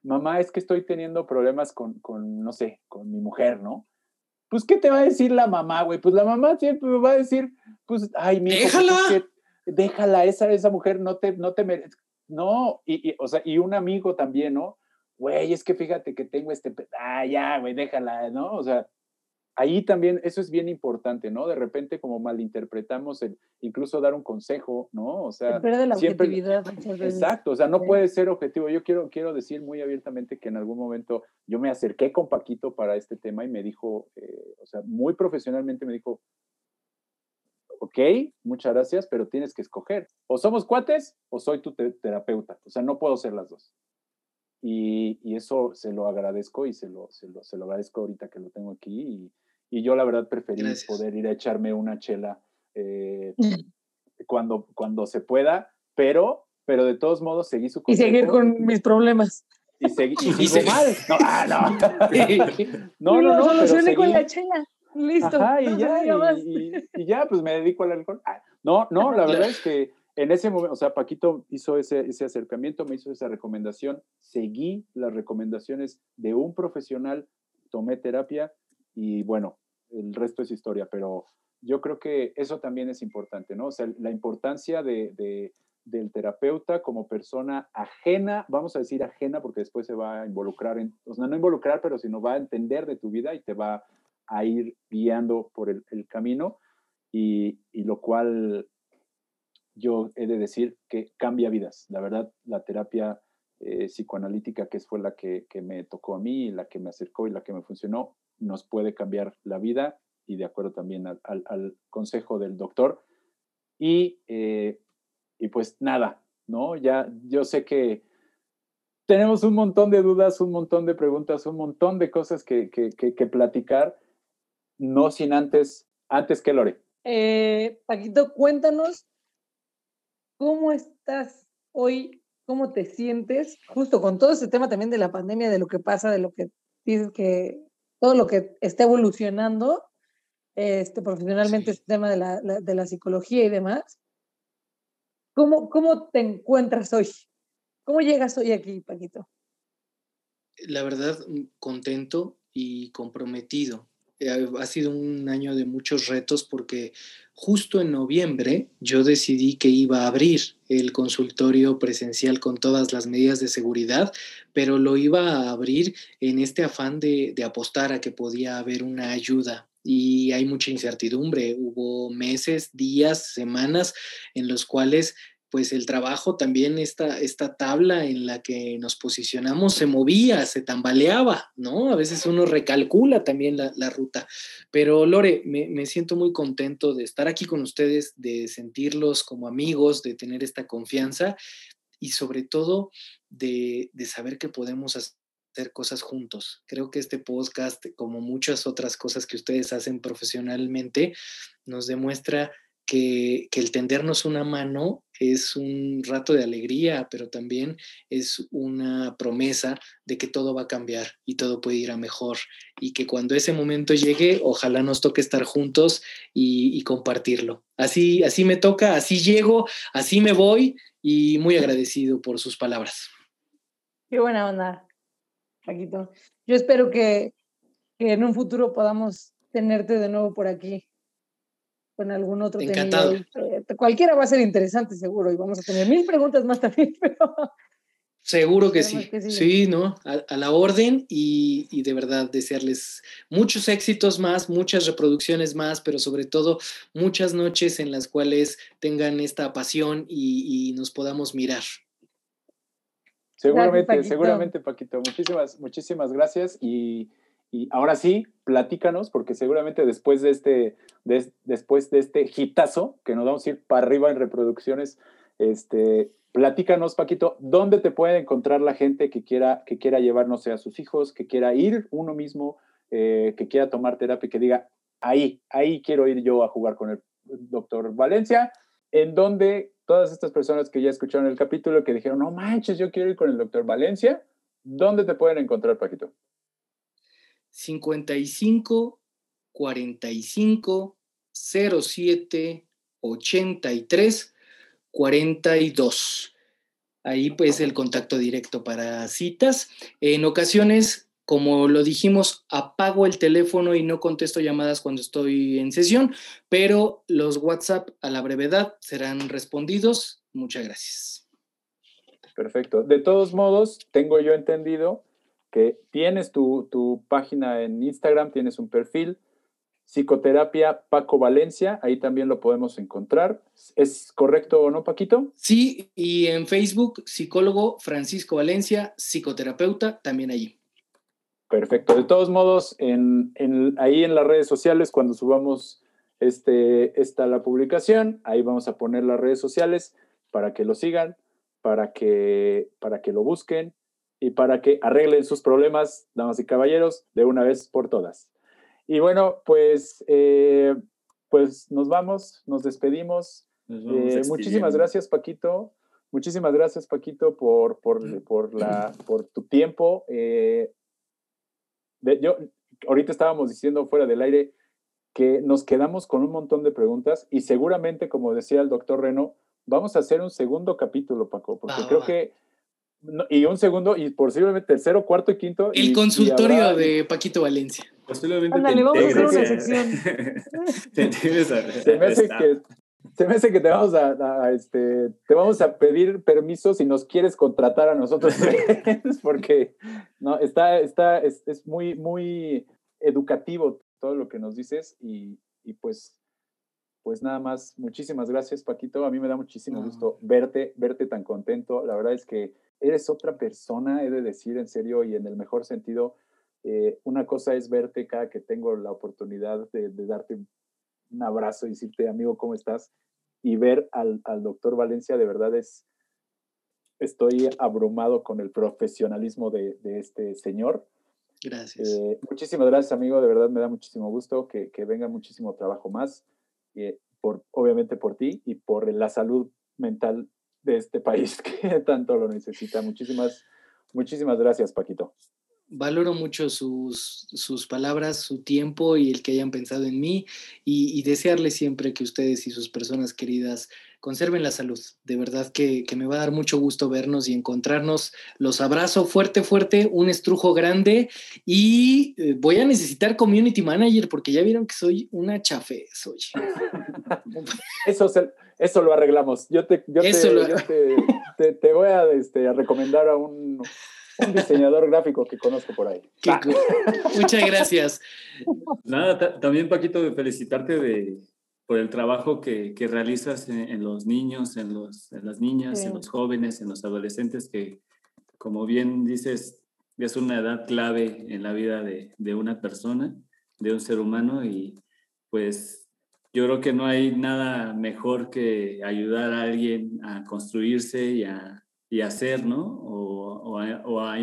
Mamá, es que estoy teniendo problemas con, con, no sé, con mi mujer, ¿no? Pues, ¿qué te va a decir la mamá, güey? Pues la mamá siempre me va a decir, pues, ay, mi pues, déjala. déjala, esa, esa mujer no te, no te merece. No, y, y, o sea, y un amigo también, ¿no? Güey, es que fíjate que tengo este, ah, ya, güey, déjala, ¿no? O sea, ahí también eso es bien importante, ¿no? De repente como malinterpretamos el incluso dar un consejo, ¿no? O sea, de la siempre, objetividad Exacto, o sea, no puede ser objetivo. Yo quiero quiero decir muy abiertamente que en algún momento yo me acerqué con Paquito para este tema y me dijo, eh, o sea, muy profesionalmente me dijo, ok, muchas gracias, pero tienes que escoger. O somos cuates o soy tu terapeuta. O sea, no puedo ser las dos. Y, y, eso se lo agradezco y se lo, se lo, se lo agradezco ahorita que lo tengo aquí. Y, y yo la verdad preferí poder ir a echarme una chela eh, cuando, cuando se pueda, pero, pero de todos modos seguí su consejo. Y seguir con mis problemas. Y, seguí, y sigo mal. No, ah, no. no, no, no. Solucioné con la chela. Listo. y, ya, y, y, ya, pues me dedico al alcohol. Ah, no, no, la verdad es que en ese momento, o sea, Paquito hizo ese, ese acercamiento, me hizo esa recomendación, seguí las recomendaciones de un profesional, tomé terapia y bueno, el resto es historia, pero yo creo que eso también es importante, ¿no? O sea, la importancia de, de, del terapeuta como persona ajena, vamos a decir ajena porque después se va a involucrar en, o sea, no involucrar, pero sino va a entender de tu vida y te va a ir guiando por el, camino y, y, lo cual yo he de decir que cambia vidas. La verdad, la terapia eh, psicoanalítica, que fue la que, que, me tocó a mí, la que me acercó y la que me funcionó, nos puede cambiar la vida y de acuerdo también al, consejo del doctor. Y, eh, y pues nada, ¿no? Ya yo sé que tenemos un montón de dudas, un montón de preguntas, un montón de cosas que, que, que platicar, no sin antes, antes que Lore. Eh, Paquito, cuéntanos cómo estás hoy, cómo te sientes, justo con todo este tema también de la pandemia, de lo que pasa, de lo que dices que todo lo que está evolucionando este, profesionalmente, este tema de la, de la psicología y demás. ¿Cómo, ¿Cómo te encuentras hoy? ¿Cómo llegas hoy aquí, Paquito? La verdad, mm, contento y comprometido. Ha sido un año de muchos retos porque justo en noviembre yo decidí que iba a abrir el consultorio presencial con todas las medidas de seguridad, pero lo iba a abrir en este afán de, de apostar a que podía haber una ayuda y hay mucha incertidumbre. Hubo meses, días, semanas en los cuales pues el trabajo también, esta, esta tabla en la que nos posicionamos se movía, se tambaleaba, ¿no? A veces uno recalcula también la, ruta. Pero Lore, me, siento muy contento de estar aquí con ustedes, de sentirlos como amigos, de tener esta confianza y sobre todo de, de saber que podemos hacer cosas juntos. Creo que este podcast, como muchas otras cosas que ustedes hacen profesionalmente, nos demuestra que, el tendernos una mano es un rato de alegría, pero también es una promesa de que todo va a cambiar y todo puede ir a mejor y que cuando ese momento llegue, ojalá nos toque estar juntos y, compartirlo. Así, así me toca, así llego, así me voy y muy agradecido por sus palabras. Qué buena onda, Paquito. Yo espero que, que en un futuro podamos tenerte de nuevo por aquí con algún otro Encantado. Eh, cualquiera va a ser interesante, seguro, y vamos a tener mil preguntas más también, pero... Seguro que sí. sí. ¿no? A, la orden y, y, de verdad desearles muchos éxitos más, muchas reproducciones más, pero sobre todo muchas noches en las cuales tengan esta pasión y, y nos podamos mirar. Seguramente, seguramente, Paquito. Muchísimas, muchísimas gracias y y ahora sí, platícanos, porque seguramente después de este, después de este hitazo, que nos vamos a ir para arriba en reproducciones, este, platícanos, Paquito, ¿dónde te puede encontrar la gente que quiera, que quiera llevar, no sé, a sus hijos, que quiera ir uno mismo, eh, que quiera tomar terapia, que diga, ahí, ahí quiero ir yo a jugar con el doctor Valencia, en dónde todas estas personas que ya escucharon el capítulo, que dijeron, no manches, yo quiero ir con el doctor Valencia, ¿dónde te pueden encontrar, Paquito? 55 45 07 83 42. Ahí pues el contacto directo para citas. En ocasiones, como lo dijimos, apago el teléfono y no contesto llamadas cuando estoy en sesión, pero los WhatsApp a la brevedad serán respondidos. Muchas gracias. Perfecto. De todos modos, tengo yo entendido que tienes tu, tu página en Instagram, tienes un perfil Psicoterapia Paco Valencia, ahí también lo podemos encontrar. ¿Es correcto o no, Paquito? Sí, y en Facebook, psicólogo Francisco Valencia, psicoterapeuta, también allí. Perfecto. De todos modos, en, ahí en las redes sociales, cuando subamos este, esta la publicación, ahí vamos a poner las redes sociales para que lo sigan, para que, para que lo busquen y para que arreglen sus problemas, damas y caballeros, de una vez por todas. Y bueno, pues, eh, pues nos vamos, nos despedimos. Eh, muchísimas gracias, Paquito. Muchísimas gracias, Paquito, por, por, por, la, por tu tiempo. Eh, yo, ahorita estábamos diciendo fuera del aire que nos quedamos con un montón de preguntas y seguramente, como decía el doctor Reno, vamos a hacer un segundo capítulo, Paco, porque creo que y un segundo, y posiblemente tercero, cuarto y quinto. El consultorio de Paquito Valencia. Posiblemente Ándale, vamos a hacer una sección. se, me hace que, se me hace que te vamos a, este, te vamos a pedir permiso si nos quieres contratar a nosotros, porque no, está, está, es, es, muy, muy educativo todo lo que nos dices y, y pues pues nada más, muchísimas gracias, Paquito. A mí me da muchísimo gusto verte, verte tan contento. La verdad es que eres otra persona, he de decir en serio y en el mejor sentido. Eh, una cosa es verte cada que tengo la oportunidad de, darte un abrazo y decirte, amigo, ¿cómo estás? Y ver al, doctor Valencia, de verdad es, estoy abrumado con el profesionalismo de, este señor. Gracias. Eh, muchísimas gracias, amigo. De verdad me da muchísimo gusto que, que venga muchísimo trabajo más, eh, por, obviamente por ti y por la salud mental de este país que tanto lo necesita. Muchísimas, muchísimas gracias, Paquito. Valoro mucho sus, sus palabras, su tiempo y el que hayan pensado en mí y, y desearles siempre que ustedes y sus personas queridas conserven la salud. De verdad que, me va a dar mucho gusto vernos y encontrarnos. Los abrazo fuerte, fuerte, un estrujo grande y eh, voy a necesitar community manager porque ya vieron que soy una chafe, soy. eso, eso lo arreglamos. Yo te, yo te, voy este, a, recomendar a un, diseñador gráfico que conozco por ahí. Muchas gracias. Nada, también Paquito, de felicitarte de, por el trabajo que, que realizas en, los niños, en, los, en las niñas, en los jóvenes, en los adolescentes, que como bien dices, es una edad clave en la vida de, de una persona, de un ser humano y pues yo creo que no hay nada mejor que ayudar a alguien a construirse y a, y a ser, ¿no? O, o, a, o, a,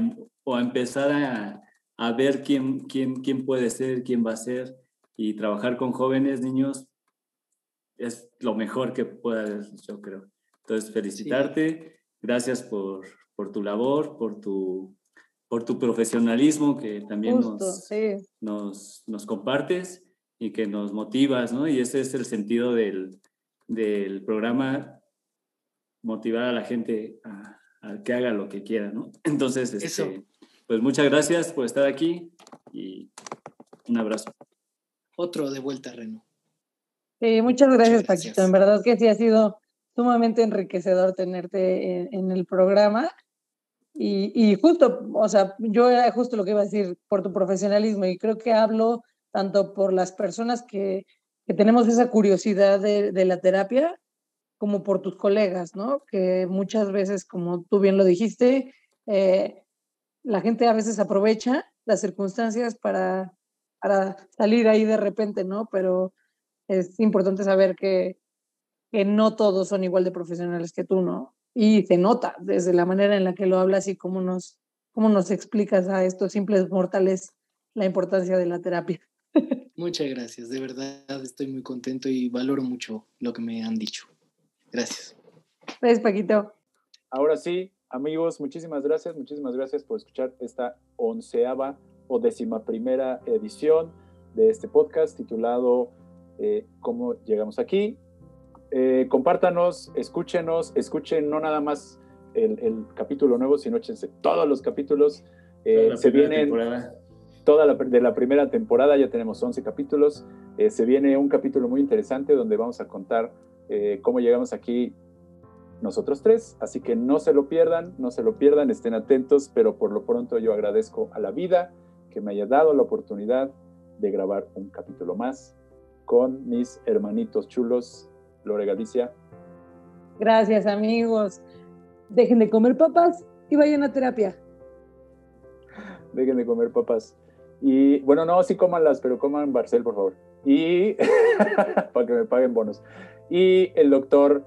o a, empezar a, a ver quién, quién, quién puede ser, quién va a ser. Y trabajar con jóvenes, niños, es lo mejor que pueda haber, yo creo. Entonces, felicitarte, gracias por, por, tu labor, por tu, por tu profesionalismo que también nos, nos, nos, compartes y que nos motivas, ¿no? Y ese es el sentido del, del programa, motivar a la gente a, que haga lo que quiera, ¿no? Entonces, este, pues muchas gracias por estar aquí y un abrazo. Otro de vuelta, Reno. Sí, muchas gracias, Paquito. En verdad que sí ha sido sumamente enriquecedor tenerte en, el programa. Y, y, justo, o sea, yo era justo lo que iba a decir por tu profesionalismo y creo que hablo tanto por las personas que, que tenemos esa curiosidad de, de, la terapia como por tus colegas, ¿no? Que muchas veces, como tú bien lo dijiste, eh, la gente a veces aprovecha las circunstancias para, para salir ahí de repente, ¿no? Pero es importante saber que, que no todos son igual de profesionales que tú, ¿no? Y se nota desde la manera en la que lo hablas y cómo nos, cómo nos explicas a estos simples mortales la importancia de la terapia. Muchas gracias, de verdad estoy muy contento y valoro mucho lo que me han dicho. Gracias. Gracias, Paquito. Ahora sí, amigos, muchísimas gracias, muchísimas gracias por escuchar esta onceava o décima primera edición de este podcast titulado eh, ¿Cómo llegamos aquí? Eh, compártanos, escúchenos, escuchen no nada más el, capítulo nuevo, sino échense todos los capítulos. Eh, se vienen toda la, de la primera temporada, ya tenemos 11 capítulos. se viene un capítulo muy interesante donde vamos a contar cómo llegamos aquí nosotros tres, así que no se lo pierdan, no se lo pierdan, estén atentos, pero por lo pronto yo agradezco a la vida que me haya dado la oportunidad de grabar un capítulo más con mis hermanitos chulos, Lore Galicia. Gracias amigos. Dejen de comer papas y vayan a terapia. Dejen de comer papas. Y bueno, no, sí cómanlas, pero coman Barcel, por favor. Y para que me paguen bonos. Y el doctor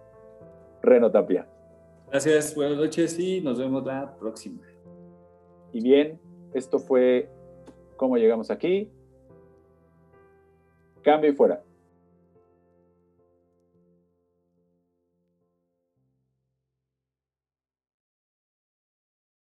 Reno Tapia. Gracias, buenas noches y nos vemos la próxima. Y bien, esto fue cómo llegamos aquí. Cambio y fuera.